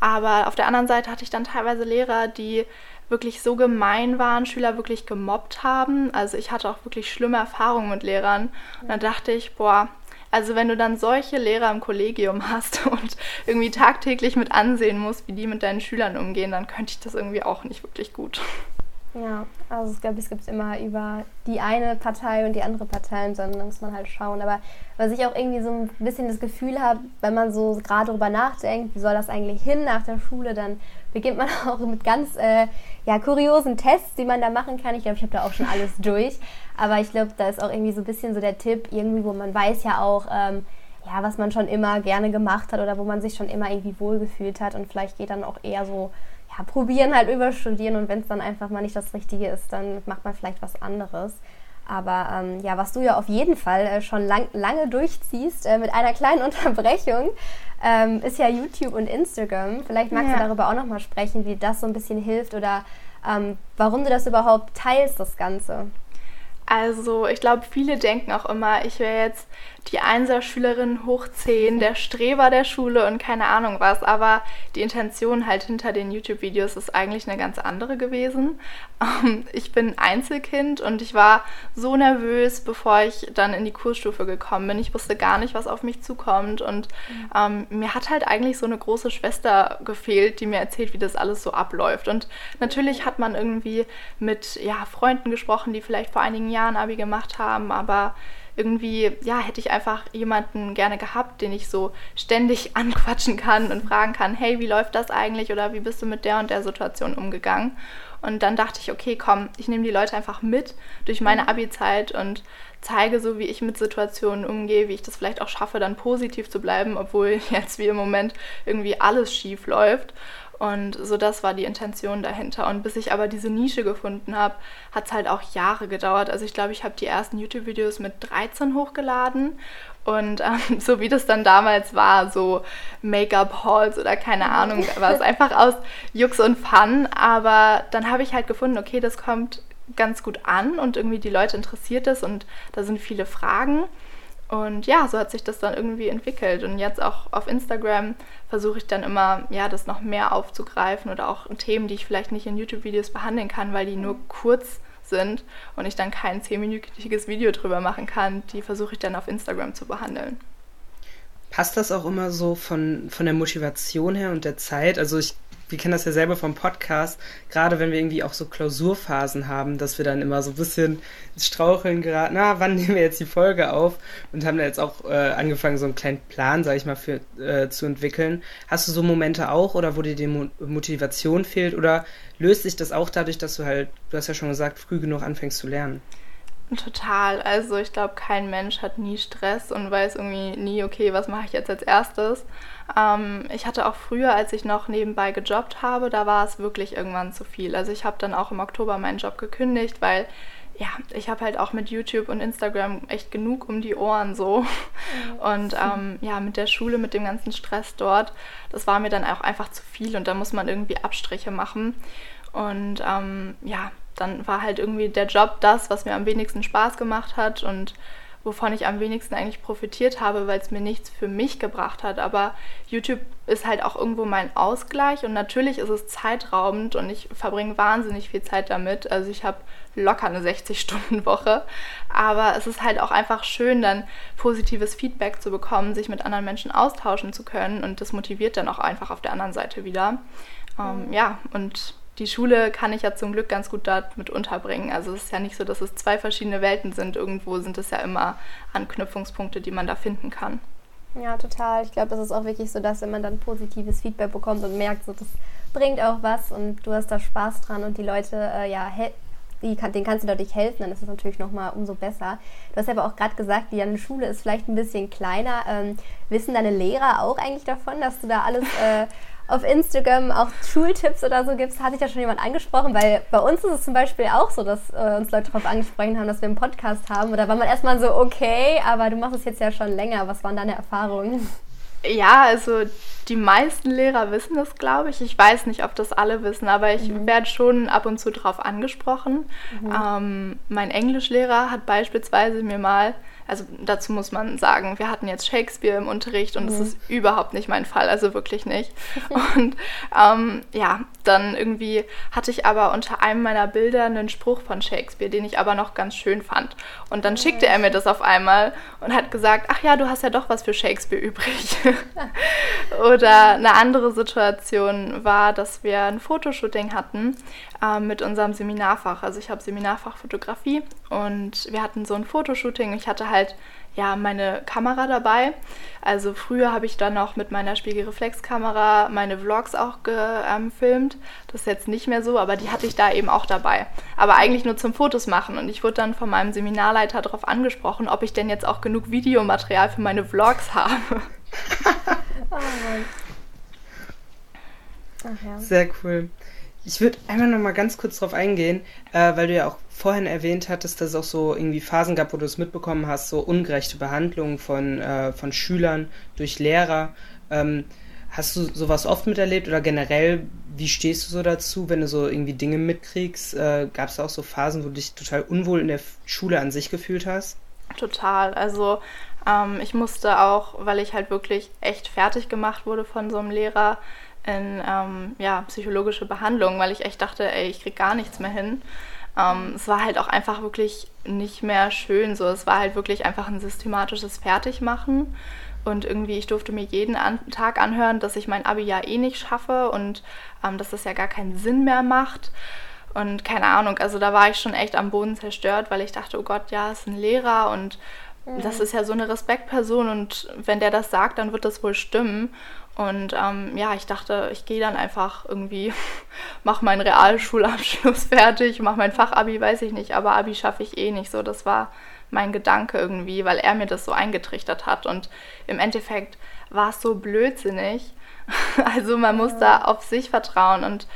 Speaker 3: Aber auf der anderen Seite hatte ich dann teilweise Lehrer, die wirklich so gemein waren, Schüler wirklich gemobbt haben. Also ich hatte auch wirklich schlimme Erfahrungen mit Lehrern. Und dann dachte ich, boah, also wenn du dann solche Lehrer im Kollegium hast und irgendwie tagtäglich mit ansehen musst, wie die mit deinen Schülern umgehen, dann könnte ich das irgendwie auch nicht wirklich gut.
Speaker 2: Ja, also ich glaube, es gibt immer über die eine Partei und die andere Partei, sondern muss man halt schauen. Aber was ich auch irgendwie so ein bisschen das Gefühl habe, wenn man so gerade darüber nachdenkt, wie soll das eigentlich hin nach der Schule, dann beginnt man auch mit ganz äh, ja, kuriosen Tests, die man da machen kann. Ich glaube, ich habe da auch schon alles durch. Aber ich glaube, da ist auch irgendwie so ein bisschen so der Tipp, irgendwie, wo man weiß ja auch, ähm, ja, was man schon immer gerne gemacht hat oder wo man sich schon immer irgendwie wohlgefühlt hat und vielleicht geht dann auch eher so ja, probieren halt überstudieren und wenn es dann einfach mal nicht das Richtige ist, dann macht man vielleicht was anderes. Aber ähm, ja, was du ja auf jeden Fall äh, schon lang, lange durchziehst, äh, mit einer kleinen Unterbrechung, ähm, ist ja YouTube und Instagram. Vielleicht magst ja. du darüber auch nochmal sprechen, wie das so ein bisschen hilft oder ähm, warum du das überhaupt teilst, das Ganze.
Speaker 3: Also ich glaube, viele denken auch immer, ich wäre jetzt die Einserschülerin hoch 10, der Streber der Schule und keine Ahnung was. Aber die Intention halt hinter den YouTube-Videos ist eigentlich eine ganz andere gewesen. Ähm, ich bin Einzelkind und ich war so nervös, bevor ich dann in die Kursstufe gekommen bin. Ich wusste gar nicht, was auf mich zukommt. Und ähm, mir hat halt eigentlich so eine große Schwester gefehlt, die mir erzählt, wie das alles so abläuft. Und natürlich hat man irgendwie mit ja, Freunden gesprochen, die vielleicht vor einigen Jahren Abi gemacht haben, aber irgendwie, ja, hätte ich einfach jemanden gerne gehabt, den ich so ständig anquatschen kann und fragen kann, hey, wie läuft das eigentlich oder wie bist du mit der und der Situation umgegangen? Und dann dachte ich, okay, komm, ich nehme die Leute einfach mit durch meine mhm. Abi-Zeit und zeige so, wie ich mit Situationen umgehe, wie ich das vielleicht auch schaffe, dann positiv zu bleiben, obwohl jetzt wie im Moment irgendwie alles schief läuft. Und so das war die Intention dahinter. Und bis ich aber diese Nische gefunden habe, hat es halt auch Jahre gedauert. Also ich glaube, ich habe die ersten YouTube-Videos mit 13 hochgeladen. Und ähm, so wie das dann damals war, so Make-up-Halls oder keine Ahnung, war es einfach aus Jux und Fun. Aber dann habe ich halt gefunden, okay, das kommt ganz gut an und irgendwie die Leute interessiert es und da sind viele Fragen. Und ja, so hat sich das dann irgendwie entwickelt. Und jetzt auch auf Instagram versuche ich dann immer, ja, das noch mehr aufzugreifen oder auch Themen, die ich vielleicht nicht in YouTube-Videos behandeln kann, weil die nur kurz sind und ich dann kein zehnminütiges Video drüber machen kann, die versuche ich dann auf Instagram zu behandeln.
Speaker 1: Passt das auch immer so von, von der Motivation her und der Zeit? Also ich wir kennen das ja selber vom Podcast, gerade wenn wir irgendwie auch so Klausurphasen haben, dass wir dann immer so ein bisschen ins Straucheln geraten, na, wann nehmen wir jetzt die Folge auf? Und haben da jetzt auch äh, angefangen, so einen kleinen Plan, sag ich mal, für, äh, zu entwickeln. Hast du so Momente auch oder wo dir die Mo Motivation fehlt oder löst sich das auch dadurch, dass du halt, du hast ja schon gesagt, früh genug anfängst zu lernen?
Speaker 3: Total. Also ich glaube, kein Mensch hat nie Stress und weiß irgendwie nie, okay, was mache ich jetzt als erstes. Ähm, ich hatte auch früher, als ich noch nebenbei gejobbt habe, da war es wirklich irgendwann zu viel. Also ich habe dann auch im Oktober meinen Job gekündigt, weil ja, ich habe halt auch mit YouTube und Instagram echt genug um die Ohren so. Und ähm, ja, mit der Schule, mit dem ganzen Stress dort, das war mir dann auch einfach zu viel und da muss man irgendwie Abstriche machen. Und ähm, ja, dann war halt irgendwie der Job das, was mir am wenigsten Spaß gemacht hat und wovon ich am wenigsten eigentlich profitiert habe, weil es mir nichts für mich gebracht hat. Aber YouTube ist halt auch irgendwo mein Ausgleich und natürlich ist es zeitraubend und ich verbringe wahnsinnig viel Zeit damit. Also ich habe locker eine 60-Stunden-Woche. Aber es ist halt auch einfach schön, dann positives Feedback zu bekommen, sich mit anderen Menschen austauschen zu können und das motiviert dann auch einfach auf der anderen Seite wieder. Ähm, ja, und die Schule kann ich ja zum Glück ganz gut damit unterbringen. Also es ist ja nicht so, dass es zwei verschiedene Welten sind. Irgendwo sind es ja immer Anknüpfungspunkte, die man da finden kann.
Speaker 2: Ja, total. Ich glaube, das ist auch wirklich so, dass wenn man dann positives Feedback bekommt und merkt, so das bringt auch was und du hast da Spaß dran und die Leute, äh, ja, die kann, denen kannst du dadurch helfen, dann ist es natürlich nochmal umso besser. Du hast aber auch gerade gesagt, die deine Schule ist vielleicht ein bisschen kleiner. Ähm, wissen deine Lehrer auch eigentlich davon, dass du da alles äh, auf Instagram auch Schultipps oder so gibst, hatte ich ja schon jemand angesprochen, weil bei uns ist es zum Beispiel auch so, dass äh, uns Leute darauf angesprochen haben, dass wir einen Podcast haben. Oder war man erstmal so, okay, aber du machst es jetzt ja schon länger. Was waren deine Erfahrungen?
Speaker 3: Ja, also die meisten Lehrer wissen das, glaube ich. Ich weiß nicht, ob das alle wissen, aber ich mhm. werde schon ab und zu darauf angesprochen. Mhm. Ähm, mein Englischlehrer hat beispielsweise mir mal also dazu muss man sagen, wir hatten jetzt Shakespeare im Unterricht und mhm. das ist überhaupt nicht mein Fall, also wirklich nicht. und ähm, ja, dann irgendwie hatte ich aber unter einem meiner Bilder einen Spruch von Shakespeare, den ich aber noch ganz schön fand. Und dann schickte er mir das auf einmal und hat gesagt, ach ja, du hast ja doch was für Shakespeare übrig. Oder eine andere Situation war, dass wir ein Fotoshooting hatten äh, mit unserem Seminarfach. Also ich habe Seminarfach Fotografie und wir hatten so ein Fotoshooting. Ich hatte halt ja meine Kamera dabei. Also früher habe ich dann noch mit meiner Spiegelreflexkamera meine Vlogs auch gefilmt. das ist jetzt nicht mehr so, aber die hatte ich da eben auch dabei. Aber eigentlich nur zum Fotos machen. Und ich wurde dann von meinem Seminarleiter darauf angesprochen, ob ich denn jetzt auch genug Videomaterial für meine Vlogs habe. oh Mann.
Speaker 1: Ach ja. Sehr cool. Ich würde einmal noch mal ganz kurz drauf eingehen, äh, weil du ja auch vorhin erwähnt hattest, dass es auch so irgendwie Phasen gab, wo du es mitbekommen hast, so ungerechte Behandlungen von, äh, von Schülern durch Lehrer. Ähm, hast du sowas oft miterlebt oder generell, wie stehst du so dazu, wenn du so irgendwie Dinge mitkriegst? Äh, Gab es auch so Phasen, wo du dich total unwohl in der Schule an sich gefühlt hast?
Speaker 3: Total. Also ähm, ich musste auch, weil ich halt wirklich echt fertig gemacht wurde von so einem Lehrer, in ähm, ja, psychologische Behandlung, weil ich echt dachte, ey, ich krieg gar nichts mehr hin. Ähm, es war halt auch einfach wirklich nicht mehr schön so. Es war halt wirklich einfach ein systematisches Fertigmachen. Und irgendwie, ich durfte mir jeden an Tag anhören, dass ich mein Abi ja eh nicht schaffe und ähm, dass das ja gar keinen Sinn mehr macht. Und keine Ahnung, also da war ich schon echt am Boden zerstört, weil ich dachte, oh Gott, ja, es ist ein Lehrer und mhm. das ist ja so eine Respektperson und wenn der das sagt, dann wird das wohl stimmen. Und ähm, ja, ich dachte, ich gehe dann einfach irgendwie, mache meinen Realschulabschluss fertig, mache mein Fachabi, weiß ich nicht, aber Abi schaffe ich eh nicht so. Das war mein Gedanke irgendwie, weil er mir das so eingetrichtert hat. Und im Endeffekt war es so blödsinnig. Also man muss da auf sich vertrauen. Und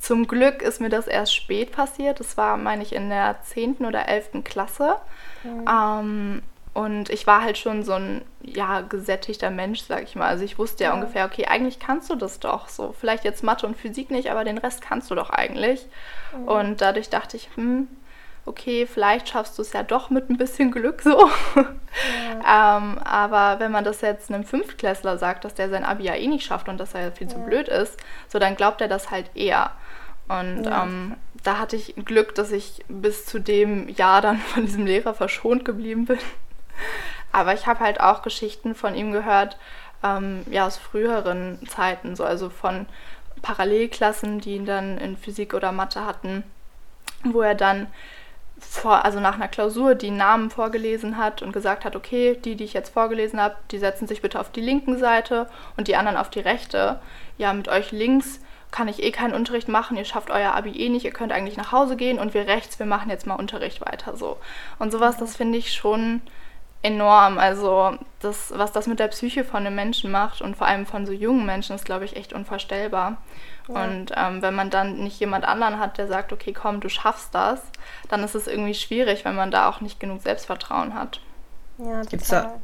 Speaker 3: zum Glück ist mir das erst spät passiert. Das war, meine ich, in der 10. oder 11. Klasse. Mhm. Ähm, und ich war halt schon so ein ja, gesättigter Mensch, sag ich mal. Also ich wusste ja, ja, ungefähr, okay, eigentlich kannst du das doch so. Vielleicht jetzt Mathe und Physik nicht, aber den Rest kannst du doch eigentlich. Mhm. Und dadurch dachte ich, hm, okay, vielleicht schaffst du es ja doch mit ein bisschen Glück so. Ja. ähm, aber wenn man das jetzt einem Fünftklässler sagt, dass der sein Abi ja eh nicht schafft und dass er viel ja. zu blöd ist, so dann glaubt er das halt eher. Und ja. ähm, da hatte ich Glück, dass ich bis zu dem Jahr dann von diesem Lehrer verschont geblieben bin. Aber ich habe halt auch Geschichten von ihm gehört, ähm, ja, aus früheren Zeiten, so also von Parallelklassen, die ihn dann in Physik oder Mathe hatten, wo er dann vor, also nach einer Klausur die Namen vorgelesen hat und gesagt hat, okay, die, die ich jetzt vorgelesen habe, die setzen sich bitte auf die linken Seite und die anderen auf die rechte. Ja, mit euch links kann ich eh keinen Unterricht machen, ihr schafft euer Abi eh nicht, ihr könnt eigentlich nach Hause gehen und wir rechts, wir machen jetzt mal Unterricht weiter so. Und sowas, das finde ich schon enorm. Also das, was das mit der Psyche von einem Menschen macht und vor allem von so jungen Menschen, ist, glaube ich, echt unvorstellbar. Ja. Und ähm, wenn man dann nicht jemand anderen hat, der sagt, okay, komm, du schaffst das, dann ist es irgendwie schwierig, wenn man da auch nicht genug Selbstvertrauen hat.
Speaker 1: Ja, Gibt's da,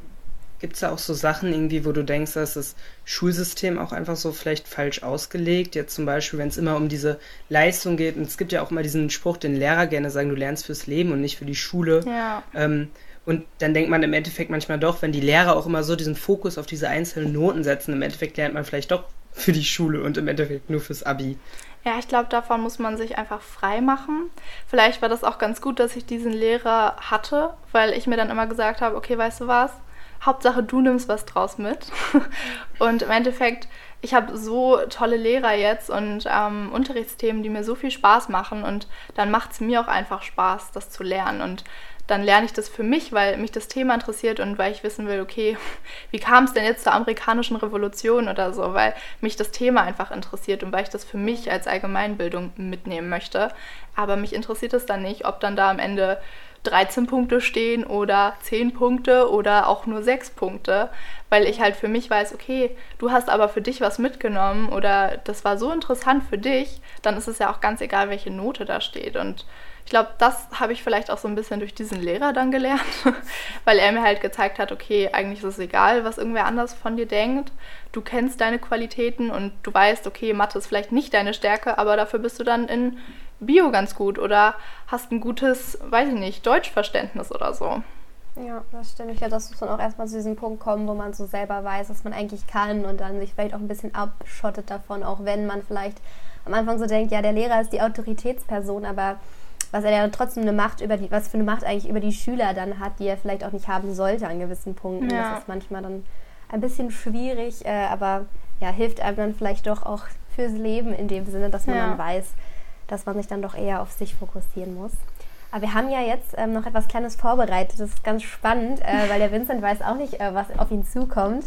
Speaker 1: Gibt es da auch so Sachen irgendwie, wo du denkst, dass das Schulsystem auch einfach so vielleicht falsch ausgelegt? Jetzt zum Beispiel, wenn es immer um diese Leistung geht, und es gibt ja auch immer diesen Spruch, den Lehrer gerne sagen, du lernst fürs Leben und nicht für die Schule. Ja. Ähm, und dann denkt man im Endeffekt manchmal doch, wenn die Lehrer auch immer so diesen Fokus auf diese einzelnen Noten setzen, im Endeffekt lernt man vielleicht doch für die Schule und im Endeffekt nur fürs Abi.
Speaker 3: Ja, ich glaube, davon muss man sich einfach frei machen. Vielleicht war das auch ganz gut, dass ich diesen Lehrer hatte, weil ich mir dann immer gesagt habe, okay, weißt du was? Hauptsache, du nimmst was draus mit. und im Endeffekt, ich habe so tolle Lehrer jetzt und ähm, Unterrichtsthemen, die mir so viel Spaß machen und dann macht es mir auch einfach Spaß, das zu lernen. Und dann lerne ich das für mich, weil mich das Thema interessiert und weil ich wissen will, okay, wie kam es denn jetzt zur amerikanischen Revolution oder so, weil mich das Thema einfach interessiert und weil ich das für mich als Allgemeinbildung mitnehmen möchte. Aber mich interessiert es dann nicht, ob dann da am Ende 13 Punkte stehen oder 10 Punkte oder auch nur 6 Punkte, weil ich halt für mich weiß, okay, du hast aber für dich was mitgenommen oder das war so interessant für dich, dann ist es ja auch ganz egal, welche Note da steht und ich glaube, das habe ich vielleicht auch so ein bisschen durch diesen Lehrer dann gelernt, weil er mir halt gezeigt hat, okay, eigentlich ist es egal, was irgendwer anders von dir denkt. Du kennst deine Qualitäten und du weißt, okay, Mathe ist vielleicht nicht deine Stärke, aber dafür bist du dann in Bio ganz gut oder hast ein gutes, weiß ich nicht, Deutschverständnis oder so.
Speaker 2: Ja, das stimmt. Ich glaube, das muss man auch erstmal zu diesem Punkt kommen, wo man so selber weiß, was man eigentlich kann und dann sich vielleicht auch ein bisschen abschottet davon, auch wenn man vielleicht am Anfang so denkt, ja, der Lehrer ist die Autoritätsperson, aber was er ja trotzdem eine Macht über die, was für eine Macht eigentlich über die Schüler dann hat, die er vielleicht auch nicht haben sollte an gewissen Punkten. Ja. Das ist manchmal dann ein bisschen schwierig, äh, aber ja, hilft einem dann vielleicht doch auch fürs Leben in dem Sinne, dass man ja. dann weiß, dass man sich dann doch eher auf sich fokussieren muss. Aber wir haben ja jetzt ähm, noch etwas Kleines vorbereitet. Das ist ganz spannend, äh, weil der Vincent weiß auch nicht, äh, was auf ihn zukommt.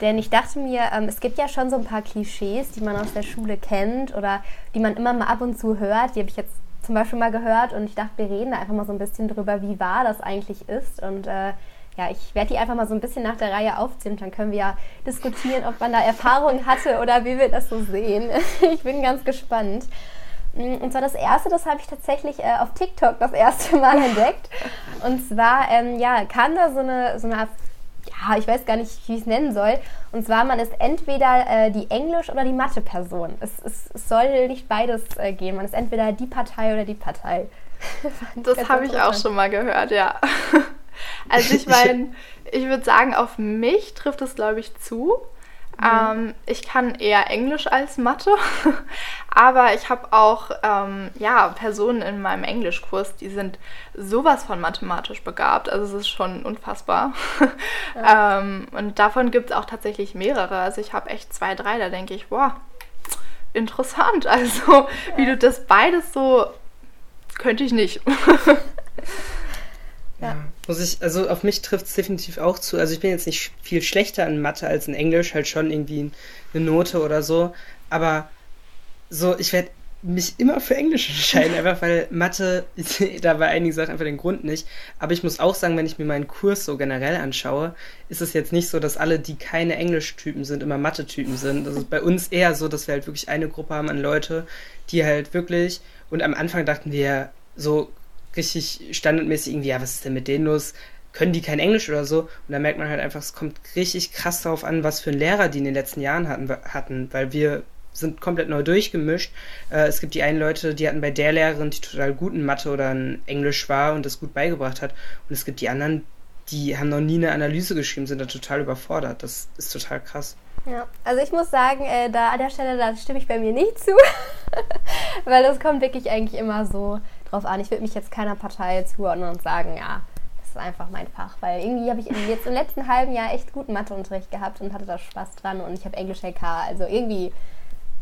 Speaker 2: Denn ich dachte mir, ähm, es gibt ja schon so ein paar Klischees, die man aus der Schule kennt oder die man immer mal ab und zu hört. Die habe ich jetzt zum Beispiel mal gehört und ich dachte, wir reden da einfach mal so ein bisschen drüber, wie wahr das eigentlich ist. Und äh, ja, ich werde die einfach mal so ein bisschen nach der Reihe aufziehen. Dann können wir ja diskutieren, ob man da Erfahrungen hatte oder wie wir das so sehen. ich bin ganz gespannt. Mm, und zwar das erste, das habe ich tatsächlich äh, auf TikTok das erste Mal entdeckt. Und zwar, ähm, ja, kam da so eine, so eine ich weiß gar nicht, wie ich es nennen soll. Und zwar, man ist entweder äh, die Englisch- oder die Mathe-Person. Es, es, es, soll nicht beides äh, gehen. Man ist entweder die Partei oder die Partei.
Speaker 3: das habe ich auch schon mal gehört, ja. Also ich meine, ich würde sagen, auf mich trifft es, glaube ich, zu. Mhm. Ähm, ich kann eher Englisch als Mathe, aber ich habe auch ähm, ja, Personen in meinem Englischkurs, die sind sowas von mathematisch begabt. Also es ist schon unfassbar. Ja. ähm, und davon gibt es auch tatsächlich mehrere. Also ich habe echt zwei, drei, da denke ich, boah, interessant. Also ja. wie du das beides so könnte ich nicht.
Speaker 1: Ja. Muss ich, also auf mich trifft es definitiv auch zu. Also ich bin jetzt nicht viel schlechter in Mathe als in Englisch, halt schon irgendwie eine Note oder so. Aber so, ich werde mich immer für Englisch entscheiden, einfach weil Mathe, da bei einigen Sachen einfach den Grund nicht. Aber ich muss auch sagen, wenn ich mir meinen Kurs so generell anschaue, ist es jetzt nicht so, dass alle, die keine Englischtypen sind, immer Mathe-Typen sind. Das ist bei uns eher so, dass wir halt wirklich eine Gruppe haben an Leute, die halt wirklich, und am Anfang dachten wir so richtig standardmäßig irgendwie, ja, was ist denn mit denen los? Können die kein Englisch oder so? Und da merkt man halt einfach, es kommt richtig krass darauf an, was für einen Lehrer die in den letzten Jahren hatten, hatten weil wir sind komplett neu durchgemischt. Äh, es gibt die einen Leute, die hatten bei der Lehrerin, die total gut in Mathe oder in Englisch war und das gut beigebracht hat. Und es gibt die anderen, die haben noch nie eine Analyse geschrieben, sind da total überfordert. Das ist total krass.
Speaker 2: Ja, also ich muss sagen, äh, da an der Stelle, da stimme ich bei mir nicht zu, weil das kommt wirklich eigentlich immer so drauf an. Ich würde mich jetzt keiner Partei zuordnen und sagen, ja, das ist einfach mein Fach, weil irgendwie habe ich jetzt im letzten halben Jahr echt guten Matheunterricht gehabt und hatte da Spaß dran und ich habe Englisch LK, also irgendwie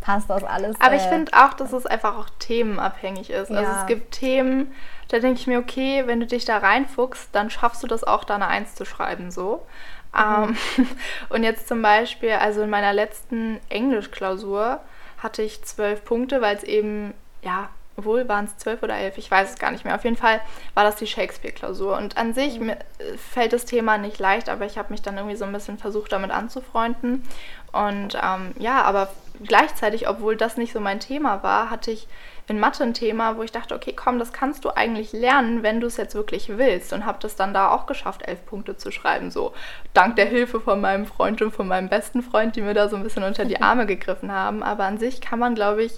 Speaker 2: passt das alles.
Speaker 3: Aber ich äh, finde auch, dass es einfach auch themenabhängig ist. Also ja. Also es gibt Themen, da denke ich mir, okay, wenn du dich da reinfuchst, dann schaffst du das auch, da eine Eins zu schreiben, so. Mhm. Ähm, und jetzt zum Beispiel, also in meiner letzten Englischklausur hatte ich zwölf Punkte, weil es eben, ja, obwohl waren es zwölf oder elf, ich weiß es gar nicht mehr. Auf jeden Fall war das die Shakespeare-Klausur. Und an sich mhm. fällt das Thema nicht leicht, aber ich habe mich dann irgendwie so ein bisschen versucht, damit anzufreunden. Und ähm, ja, aber gleichzeitig, obwohl das nicht so mein Thema war, hatte ich in Mathe ein Thema, wo ich dachte, okay, komm, das kannst du eigentlich lernen, wenn du es jetzt wirklich willst. Und habe das dann da auch geschafft, elf Punkte zu schreiben. So dank der Hilfe von meinem Freund und von meinem besten Freund, die mir da so ein bisschen unter die Arme gegriffen haben. Aber an sich kann man, glaube ich,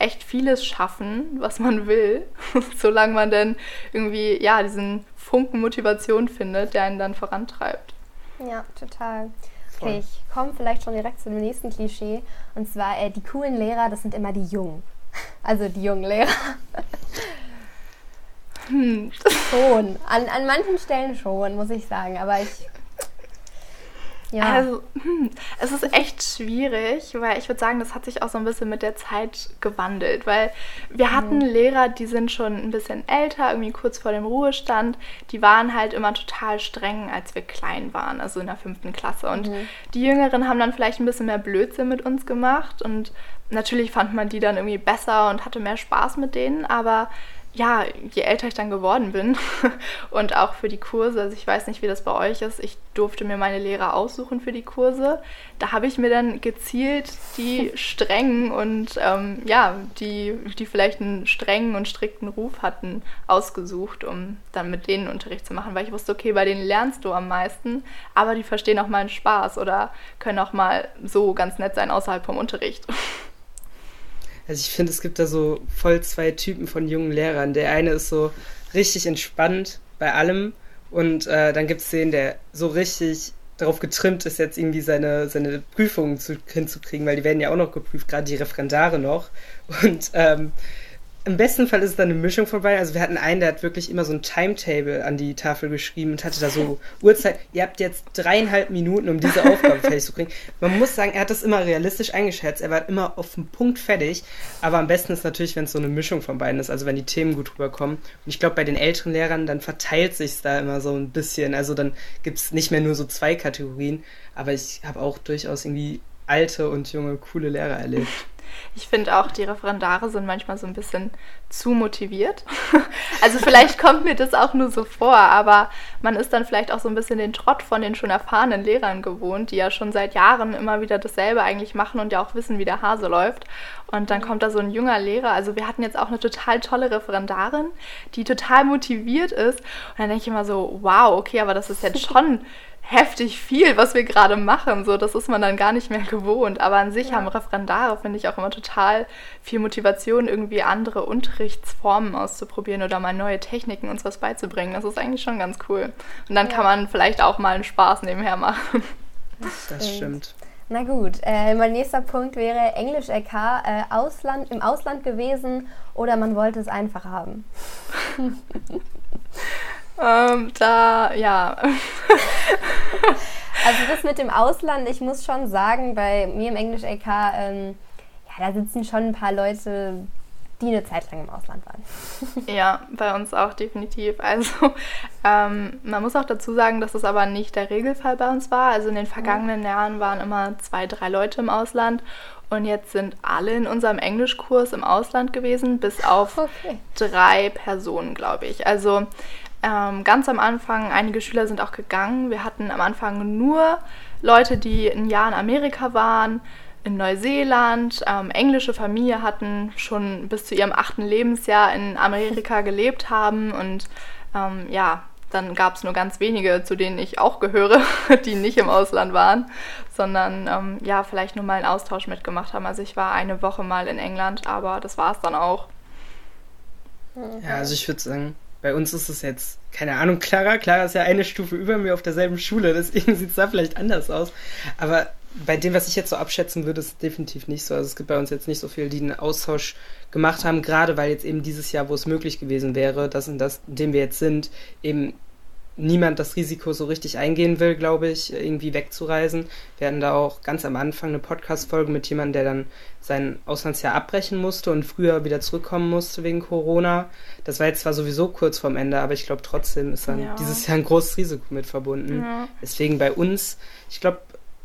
Speaker 3: echt vieles schaffen, was man will, solange man dann irgendwie, ja, diesen Funken Motivation findet, der einen dann vorantreibt.
Speaker 2: Ja, total. Okay, ich komme vielleicht schon direkt zu dem nächsten Klischee. Und zwar, äh, die coolen Lehrer, das sind immer die Jungen. Also die jungen Lehrer. Hm. Schon. An, an manchen Stellen schon, muss ich sagen. Aber ich
Speaker 3: ja. Also, hm, es ist echt schwierig, weil ich würde sagen, das hat sich auch so ein bisschen mit der Zeit gewandelt, weil wir mhm. hatten Lehrer, die sind schon ein bisschen älter, irgendwie kurz vor dem Ruhestand, die waren halt immer total streng, als wir klein waren, also in der fünften Klasse. Und mhm. die Jüngeren haben dann vielleicht ein bisschen mehr Blödsinn mit uns gemacht und natürlich fand man die dann irgendwie besser und hatte mehr Spaß mit denen, aber ja, je älter ich dann geworden bin und auch für die Kurse, also ich weiß nicht, wie das bei euch ist, ich durfte mir meine Lehrer aussuchen für die Kurse. Da habe ich mir dann gezielt die strengen und ähm, ja, die, die vielleicht einen strengen und strikten Ruf hatten, ausgesucht, um dann mit denen Unterricht zu machen, weil ich wusste, okay, bei denen lernst du am meisten, aber die verstehen auch mal einen Spaß oder können auch mal so ganz nett sein außerhalb vom Unterricht.
Speaker 1: Also ich finde, es gibt da so voll zwei Typen von jungen Lehrern. Der eine ist so richtig entspannt bei allem und äh, dann gibt es den, der so richtig darauf getrimmt ist, jetzt irgendwie seine, seine Prüfungen zu, hinzukriegen, weil die werden ja auch noch geprüft, gerade die Referendare noch. Und ähm, im besten Fall ist es dann eine Mischung vorbei. Also wir hatten einen, der hat wirklich immer so ein Timetable an die Tafel geschrieben und hatte da so Uhrzeit. Ihr habt jetzt dreieinhalb Minuten, um diese Aufgabe fertig zu bringen. Man muss sagen, er hat das immer realistisch eingeschätzt. Er war immer auf den Punkt fertig. Aber am besten ist natürlich, wenn es so eine Mischung von beiden ist. Also wenn die Themen gut rüberkommen. Und ich glaube, bei den älteren Lehrern, dann verteilt sich da immer so ein bisschen. Also dann gibt es nicht mehr nur so zwei Kategorien. Aber ich habe auch durchaus irgendwie alte und junge, coole Lehrer erlebt.
Speaker 3: Ich finde auch, die Referendare sind manchmal so ein bisschen zu motiviert. also vielleicht kommt mir das auch nur so vor, aber man ist dann vielleicht auch so ein bisschen den Trott von den schon erfahrenen Lehrern gewohnt, die ja schon seit Jahren immer wieder dasselbe eigentlich machen und ja auch wissen, wie der Hase läuft. Und dann kommt da so ein junger Lehrer. Also wir hatten jetzt auch eine total tolle Referendarin, die total motiviert ist. Und dann denke ich immer so, wow, okay, aber das ist jetzt schon heftig viel, was wir gerade machen. So, das ist man dann gar nicht mehr gewohnt. Aber an sich ja. haben Referendare, finde ich, auch immer total viel Motivation, irgendwie andere Unterrichtsformen auszuprobieren oder mal neue Techniken uns was beizubringen. Das ist eigentlich schon ganz cool. Und dann ja. kann man vielleicht auch mal einen Spaß nebenher machen.
Speaker 1: Das, das stimmt.
Speaker 2: Na gut, äh, mein nächster Punkt wäre Englisch LK, äh, Ausland, im Ausland gewesen oder man wollte es einfach haben.
Speaker 3: Ähm, da, ja.
Speaker 2: also das mit dem Ausland, ich muss schon sagen, bei mir im Englisch LK, ähm, ja, da sitzen schon ein paar Leute, die eine Zeit lang im Ausland waren.
Speaker 3: ja, bei uns auch definitiv. Also ähm, man muss auch dazu sagen, dass das aber nicht der Regelfall bei uns war. Also in den vergangenen Jahren waren immer zwei, drei Leute im Ausland und jetzt sind alle in unserem Englischkurs im Ausland gewesen, bis auf okay. drei Personen, glaube ich. Also ähm, ganz am Anfang, einige Schüler sind auch gegangen. Wir hatten am Anfang nur Leute, die ein Jahr in Amerika waren in Neuseeland, ähm, englische Familie hatten, schon bis zu ihrem achten Lebensjahr in Amerika gelebt haben und ähm, ja, dann gab es nur ganz wenige, zu denen ich auch gehöre, die nicht im Ausland waren, sondern ähm, ja, vielleicht nur mal einen Austausch mitgemacht haben. Also ich war eine Woche mal in England, aber das war es dann auch.
Speaker 1: Ja, also ich würde sagen, bei uns ist es jetzt, keine Ahnung, Clara. Clara ist ja eine Stufe über mir auf derselben Schule, deswegen sieht es da vielleicht anders aus. Aber bei dem, was ich jetzt so abschätzen würde, ist es definitiv nicht so. Also es gibt bei uns jetzt nicht so viele, die einen Austausch gemacht haben, gerade weil jetzt eben dieses Jahr, wo es möglich gewesen wäre, das und das, in dem wir jetzt sind, eben niemand das Risiko so richtig eingehen will, glaube ich, irgendwie wegzureisen. Wir hatten da auch ganz am Anfang eine Podcast-Folge mit jemandem, der dann sein Auslandsjahr abbrechen musste und früher wieder zurückkommen musste wegen Corona. Das war jetzt zwar sowieso kurz vorm Ende, aber ich glaube trotzdem ist dann ja. dieses Jahr ein großes Risiko mit verbunden. Ja. Deswegen bei uns, ich glaube,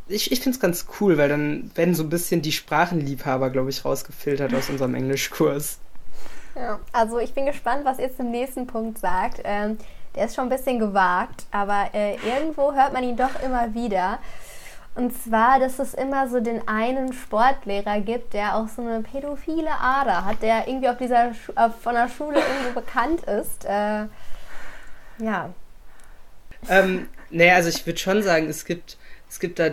Speaker 1: ich, ich finde es ganz cool, weil dann werden so ein bisschen die Sprachenliebhaber, glaube ich, rausgefiltert aus unserem Englischkurs.
Speaker 2: Ja, also ich bin gespannt, was ihr zum nächsten Punkt sagt. Ähm, der ist schon ein bisschen gewagt, aber äh, irgendwo hört man ihn doch immer wieder. Und zwar, dass es immer so den einen Sportlehrer gibt, der auch so eine pädophile Ader hat, der irgendwie auf dieser Schu auf, von der Schule irgendwo bekannt ist. Äh, ja.
Speaker 1: Ähm, naja, also ich würde schon sagen, es gibt, es gibt da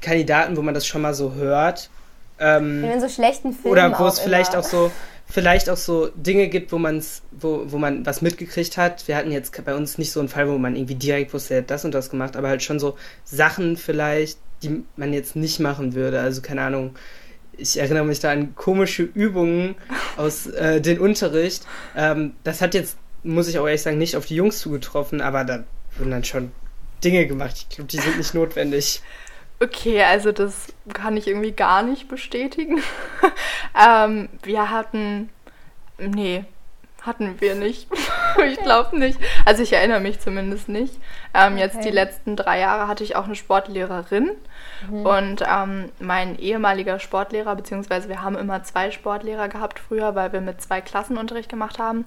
Speaker 1: Kandidaten, wo man das schon mal so hört.
Speaker 2: Ähm, in so schlechten Filmen.
Speaker 1: Oder wo es vielleicht auch so, vielleicht auch so Dinge gibt, wo man's, wo, wo man was mitgekriegt hat. Wir hatten jetzt bei uns nicht so einen Fall, wo man irgendwie direkt wusste, er hat das und das gemacht, aber halt schon so Sachen vielleicht, die man jetzt nicht machen würde. Also keine Ahnung. Ich erinnere mich da an komische Übungen aus äh, dem Unterricht. Ähm, das hat jetzt, muss ich auch ehrlich sagen, nicht auf die Jungs zugetroffen, aber da wurden dann schon Dinge gemacht. Ich glaube, die sind nicht notwendig.
Speaker 3: Okay, also das kann ich irgendwie gar nicht bestätigen. ähm, wir hatten. Nee, hatten wir nicht. ich glaube nicht. Also ich erinnere mich zumindest nicht. Ähm, okay. Jetzt die letzten drei Jahre hatte ich auch eine Sportlehrerin. Mhm. Und ähm, mein ehemaliger Sportlehrer, beziehungsweise wir haben immer zwei Sportlehrer gehabt früher, weil wir mit zwei Klassenunterricht gemacht haben.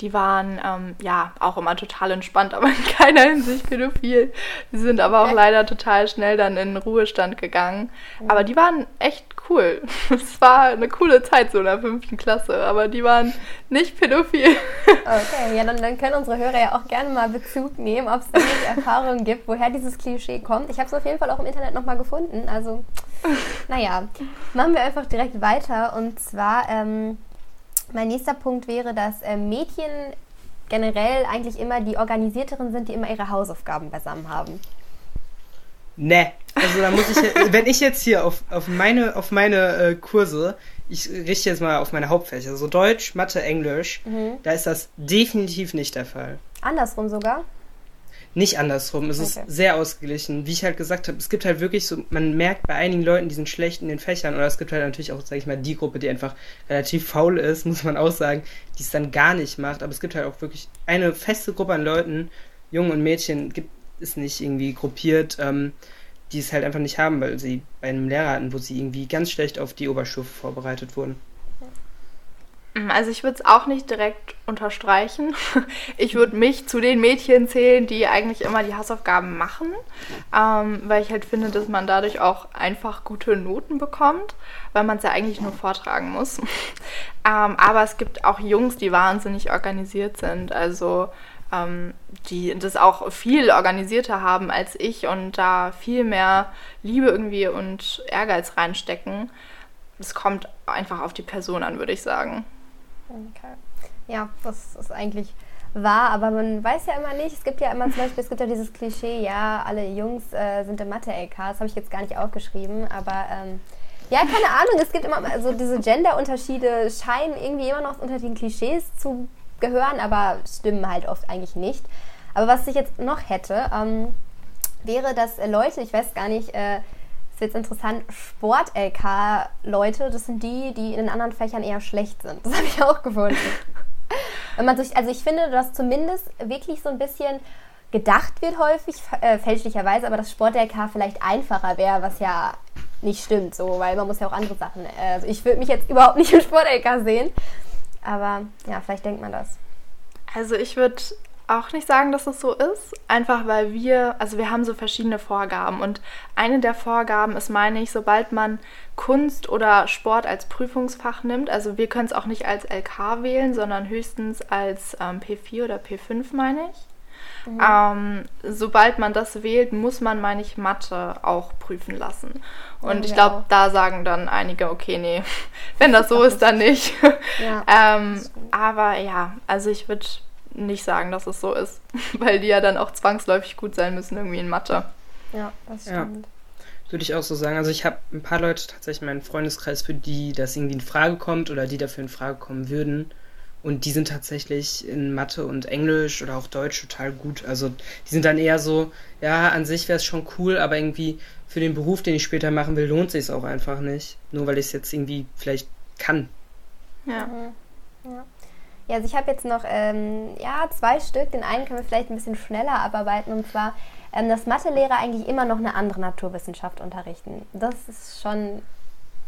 Speaker 3: Die waren ähm, ja auch immer total entspannt, aber in keiner Hinsicht pädophil. Die sind aber auch leider total schnell dann in den Ruhestand gegangen. Mhm. Aber die waren echt cool. Es war eine coole Zeit so in der fünften Klasse, aber die waren nicht pädophil.
Speaker 2: Okay, ja, dann, dann können unsere Hörer ja auch gerne mal Bezug nehmen, ob es da Erfahrungen gibt, woher dieses Klischee kommt. Ich habe es auf jeden Fall auch im Internet nochmal gefunden. Also, naja, machen wir einfach direkt weiter. Und zwar, ähm, mein nächster Punkt wäre, dass äh, Mädchen generell eigentlich immer die organisierteren sind, die immer ihre Hausaufgaben beisammen haben.
Speaker 1: Ne, also da muss ich, wenn ich jetzt hier auf, auf meine, auf meine äh, Kurse, ich richte jetzt mal auf meine Hauptfächer, so Deutsch, Mathe, Englisch, mhm. da ist das definitiv nicht der Fall.
Speaker 2: Andersrum sogar?
Speaker 1: Nicht andersrum, es okay. ist sehr ausgeglichen. Wie ich halt gesagt habe, es gibt halt wirklich so, man merkt bei einigen Leuten, die sind schlecht in den Fächern, oder es gibt halt natürlich auch, sag ich mal, die Gruppe, die einfach relativ faul ist, muss man auch sagen, die es dann gar nicht macht, aber es gibt halt auch wirklich eine feste Gruppe an Leuten, Jungen und Mädchen, gibt ist nicht irgendwie gruppiert, ähm, die es halt einfach nicht haben, weil sie bei einem Lehrer hatten, wo sie irgendwie ganz schlecht auf die Oberstufe vorbereitet wurden.
Speaker 3: Mm, also ich würde es auch nicht direkt unterstreichen. Ich würde mich zu den Mädchen zählen, die eigentlich immer die Hausaufgaben machen, ähm, weil ich halt finde, dass man dadurch auch einfach gute Noten bekommt, weil man es ja eigentlich nur vortragen muss. ähm, aber es gibt auch Jungs, die wahnsinnig organisiert sind. Also ähm, die das auch viel organisierter haben als ich und da viel mehr Liebe irgendwie und Ehrgeiz reinstecken. Es kommt einfach auf die Person an, würde ich sagen.
Speaker 2: Okay. Ja, das ist eigentlich wahr, aber man weiß ja immer nicht. Es gibt ja immer zum Beispiel, es gibt ja dieses Klischee, ja, alle Jungs äh, sind im Mathe-LK. Das habe ich jetzt gar nicht aufgeschrieben, aber ähm, ja, keine Ahnung. Es gibt immer, also diese Gender-Unterschiede scheinen irgendwie immer noch unter den Klischees zu gehören, aber stimmen halt oft eigentlich nicht. Aber was ich jetzt noch hätte, ähm, wäre, dass Leute, ich weiß gar nicht, äh, ist jetzt interessant, Sport-LK-Leute, das sind die, die in den anderen Fächern eher schlecht sind. Das habe ich auch gefunden. Wenn man sich, also ich finde, dass zumindest wirklich so ein bisschen gedacht wird häufig, äh, fälschlicherweise, aber dass Sport-LK vielleicht einfacher wäre, was ja nicht stimmt, so, weil man muss ja auch andere Sachen. Äh, also ich würde mich jetzt überhaupt nicht im Sport-LK sehen. Aber ja, vielleicht denkt man das.
Speaker 3: Also ich würde auch nicht sagen, dass es so ist, einfach weil wir, also wir haben so verschiedene Vorgaben und eine der Vorgaben ist, meine ich, sobald man Kunst oder Sport als Prüfungsfach nimmt, also wir können es auch nicht als LK wählen, sondern höchstens als ähm, P4 oder P5, meine ich. Mhm. Ähm, sobald man das wählt, muss man, meine ich, Mathe auch prüfen lassen. Und ja, ich glaube, da sagen dann einige, okay, nee, wenn das so ist, dann nicht. Ja, ähm, aber ja, also ich würde nicht sagen, dass es so ist, weil die ja dann auch zwangsläufig gut sein müssen irgendwie in Mathe.
Speaker 2: Ja, das stimmt.
Speaker 1: Ja, würde ich auch so sagen. Also ich habe ein paar Leute tatsächlich in meinem Freundeskreis, für die das irgendwie in Frage kommt oder die dafür in Frage kommen würden. Und die sind tatsächlich in Mathe und Englisch oder auch Deutsch total gut. Also die sind dann eher so, ja, an sich wäre es schon cool, aber irgendwie für den Beruf, den ich später machen will, lohnt sich es auch einfach nicht. Nur weil ich es jetzt irgendwie vielleicht kann.
Speaker 2: Ja. Mhm. ja. Ja, also ich habe jetzt noch ähm, ja, zwei Stück. Den einen können wir vielleicht ein bisschen schneller abarbeiten. Und zwar, ähm, dass Mathelehrer eigentlich immer noch eine andere Naturwissenschaft unterrichten. Das ist schon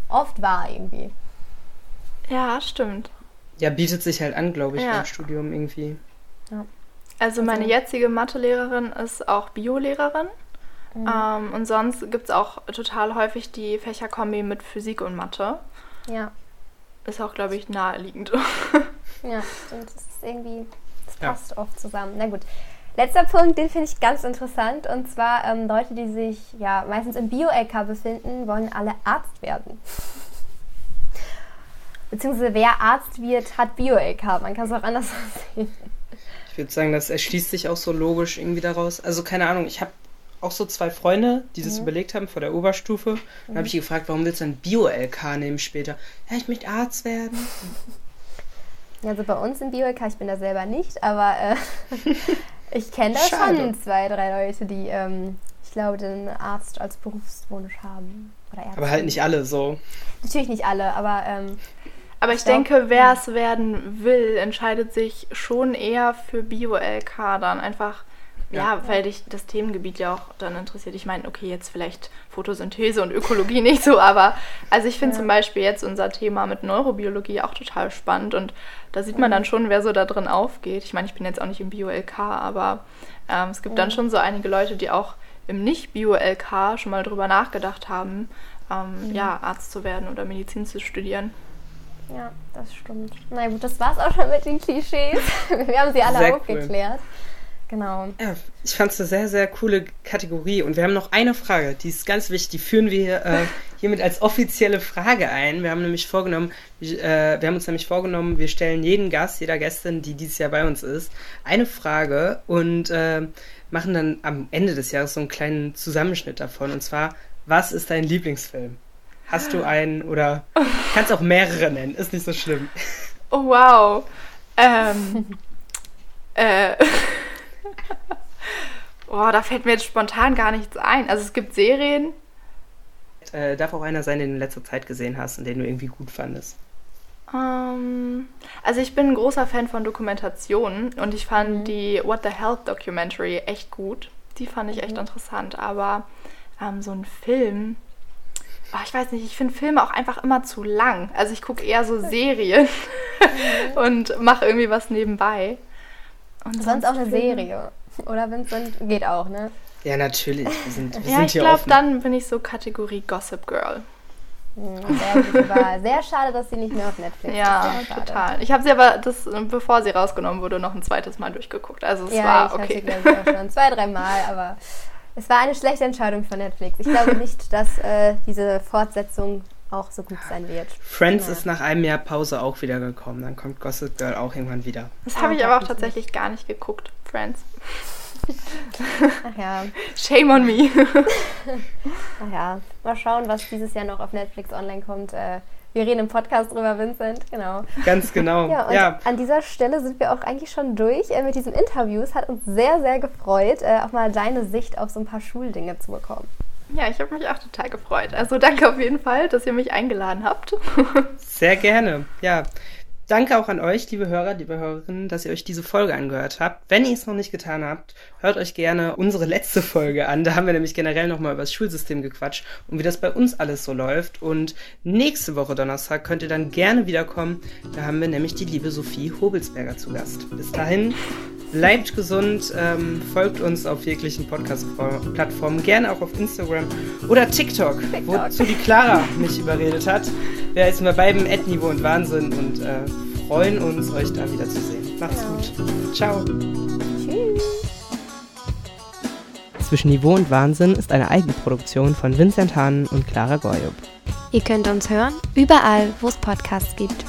Speaker 2: oft wahr irgendwie.
Speaker 3: Ja, stimmt.
Speaker 1: Ja, bietet sich halt an, glaube ich, ja. beim Studium irgendwie.
Speaker 3: Ja. Also meine also, jetzige Mathelehrerin ist auch Biolehrerin. Mhm. Ähm, und sonst gibt es auch total häufig die Fächerkombi mit Physik und Mathe.
Speaker 2: Ja.
Speaker 3: Ist auch, glaube ich, naheliegend.
Speaker 2: Ja, stimmt. Das ist irgendwie, das passt ja. oft zusammen. Na gut. Letzter Punkt, den finde ich ganz interessant. Und zwar ähm, Leute, die sich ja meistens im Bio-LK befinden, wollen alle Arzt werden. Beziehungsweise wer Arzt wird, hat Bio-LK. Man kann es auch anders sehen.
Speaker 1: Ich würde sagen, das erschließt sich auch so logisch irgendwie daraus. Also keine Ahnung, ich habe auch so zwei Freunde, die das mhm. überlegt haben vor der Oberstufe. Mhm. Dann habe ich gefragt, warum willst du ein Bio-LK nehmen später? Ja, ich möchte Arzt werden.
Speaker 2: Also bei uns im Bio-LK, ich bin da selber nicht, aber äh, ich kenne da schon zwei, drei Leute, die, ähm, ich glaube, den Arzt als Berufswunsch haben.
Speaker 1: aber halt nicht alle so.
Speaker 2: Natürlich nicht alle, aber. Ähm,
Speaker 3: aber ich, ich denke, wer es werden will, entscheidet sich schon eher für Bio-LK dann einfach ja, weil dich das Themengebiet ja auch dann interessiert. Ich meine, okay, jetzt vielleicht Photosynthese und Ökologie nicht so, aber also ich finde ja. zum Beispiel jetzt unser Thema mit Neurobiologie auch total spannend und da sieht man dann schon, wer so da drin aufgeht. Ich meine, ich bin jetzt auch nicht im Bio-LK, aber ähm, es gibt ja. dann schon so einige Leute, die auch im Nicht-Bio-LK schon mal drüber nachgedacht haben, ähm, mhm. ja, Arzt zu werden oder Medizin zu studieren.
Speaker 2: Ja, das stimmt. Na gut, das war's auch schon mit den Klischees. Wir haben sie alle Sehr aufgeklärt. Cool. Genau.
Speaker 1: Ja, ich fand es eine sehr, sehr coole Kategorie. Und wir haben noch eine Frage, die ist ganz wichtig. Die führen wir äh, hiermit als offizielle Frage ein. Wir haben nämlich vorgenommen, äh, wir haben uns nämlich vorgenommen, wir stellen jeden Gast, jeder Gästin, die dieses Jahr bei uns ist, eine Frage und äh, machen dann am Ende des Jahres so einen kleinen Zusammenschnitt davon. Und zwar, was ist dein Lieblingsfilm? Hast du einen oder kannst auch mehrere nennen, ist nicht so schlimm.
Speaker 3: Oh, wow. Ähm, äh. Boah, da fällt mir jetzt spontan gar nichts ein. Also es gibt Serien.
Speaker 1: Äh, darf auch einer sein, den du in letzter Zeit gesehen hast und den du irgendwie gut fandest.
Speaker 3: Um, ähm, also ich bin ein großer Fan von Dokumentationen und ich fand mhm. die What the Health Documentary echt gut. Die fand ich echt mhm. interessant. Aber ähm, so ein Film, oh, ich weiß nicht, ich finde Filme auch einfach immer zu lang. Also ich gucke eher so Serien mhm. und mache irgendwie was nebenbei.
Speaker 2: Und sonst auch eine Serie. Oder Vincent? Geht auch, ne?
Speaker 1: Ja, natürlich. Wir sind, wir
Speaker 3: ja,
Speaker 1: sind
Speaker 3: ich glaube, dann bin ich so Kategorie Gossip Girl.
Speaker 2: Hm, sehr sehr schade, dass sie nicht mehr auf Netflix
Speaker 3: ja, ist. Ja, total. Ich habe sie aber, das, bevor sie rausgenommen wurde, noch ein zweites Mal durchgeguckt. Also es
Speaker 2: ja,
Speaker 3: war
Speaker 2: ich
Speaker 3: okay.
Speaker 2: Ich, auch schon zwei, drei Mal, aber es war eine schlechte Entscheidung von Netflix. Ich glaube nicht, dass äh, diese Fortsetzung auch so gut sein wird.
Speaker 1: Friends ja. ist nach einem Jahr Pause auch wieder gekommen. Dann kommt Gossip Girl auch irgendwann wieder.
Speaker 3: Das habe ich aber auch tatsächlich nicht. gar nicht geguckt, Friends.
Speaker 2: Ach ja.
Speaker 3: Shame on me.
Speaker 2: Ach ja, mal schauen, was dieses Jahr noch auf Netflix online kommt. Äh, wir reden im Podcast drüber, Vincent, genau.
Speaker 1: Ganz genau.
Speaker 2: ja, und ja. an dieser Stelle sind wir auch eigentlich schon durch äh, mit diesen Interviews. Hat uns sehr, sehr gefreut, äh, auch mal deine Sicht auf so ein paar Schuldinge zu bekommen.
Speaker 3: Ja, ich habe mich auch total gefreut. Also danke auf jeden Fall, dass ihr mich eingeladen habt.
Speaker 1: Sehr gerne. Ja, Danke auch an euch, liebe Hörer, liebe Hörerinnen, dass ihr euch diese Folge angehört habt. Wenn ihr es noch nicht getan habt, hört euch gerne unsere letzte Folge an. Da haben wir nämlich generell nochmal über das Schulsystem gequatscht und wie das bei uns alles so läuft. Und nächste Woche Donnerstag könnt ihr dann gerne wiederkommen. Da haben wir nämlich die liebe Sophie Hobelsberger zu Gast. Bis dahin, bleibt gesund, ähm, folgt uns auf jeglichen Podcast-Plattformen, gerne auch auf Instagram oder TikTok, TikTok. wozu die Clara mich überredet hat. Wir heißen bei beiden Ad-Niveau und Wahnsinn und äh, freuen uns, euch da wieder zu sehen. Macht's ja. gut. Ciao. Tschüss. Zwischen Niveau und Wahnsinn ist eine Eigenproduktion von Vincent Hahn und Clara Goyub.
Speaker 2: Ihr könnt uns hören, überall, wo es Podcasts gibt.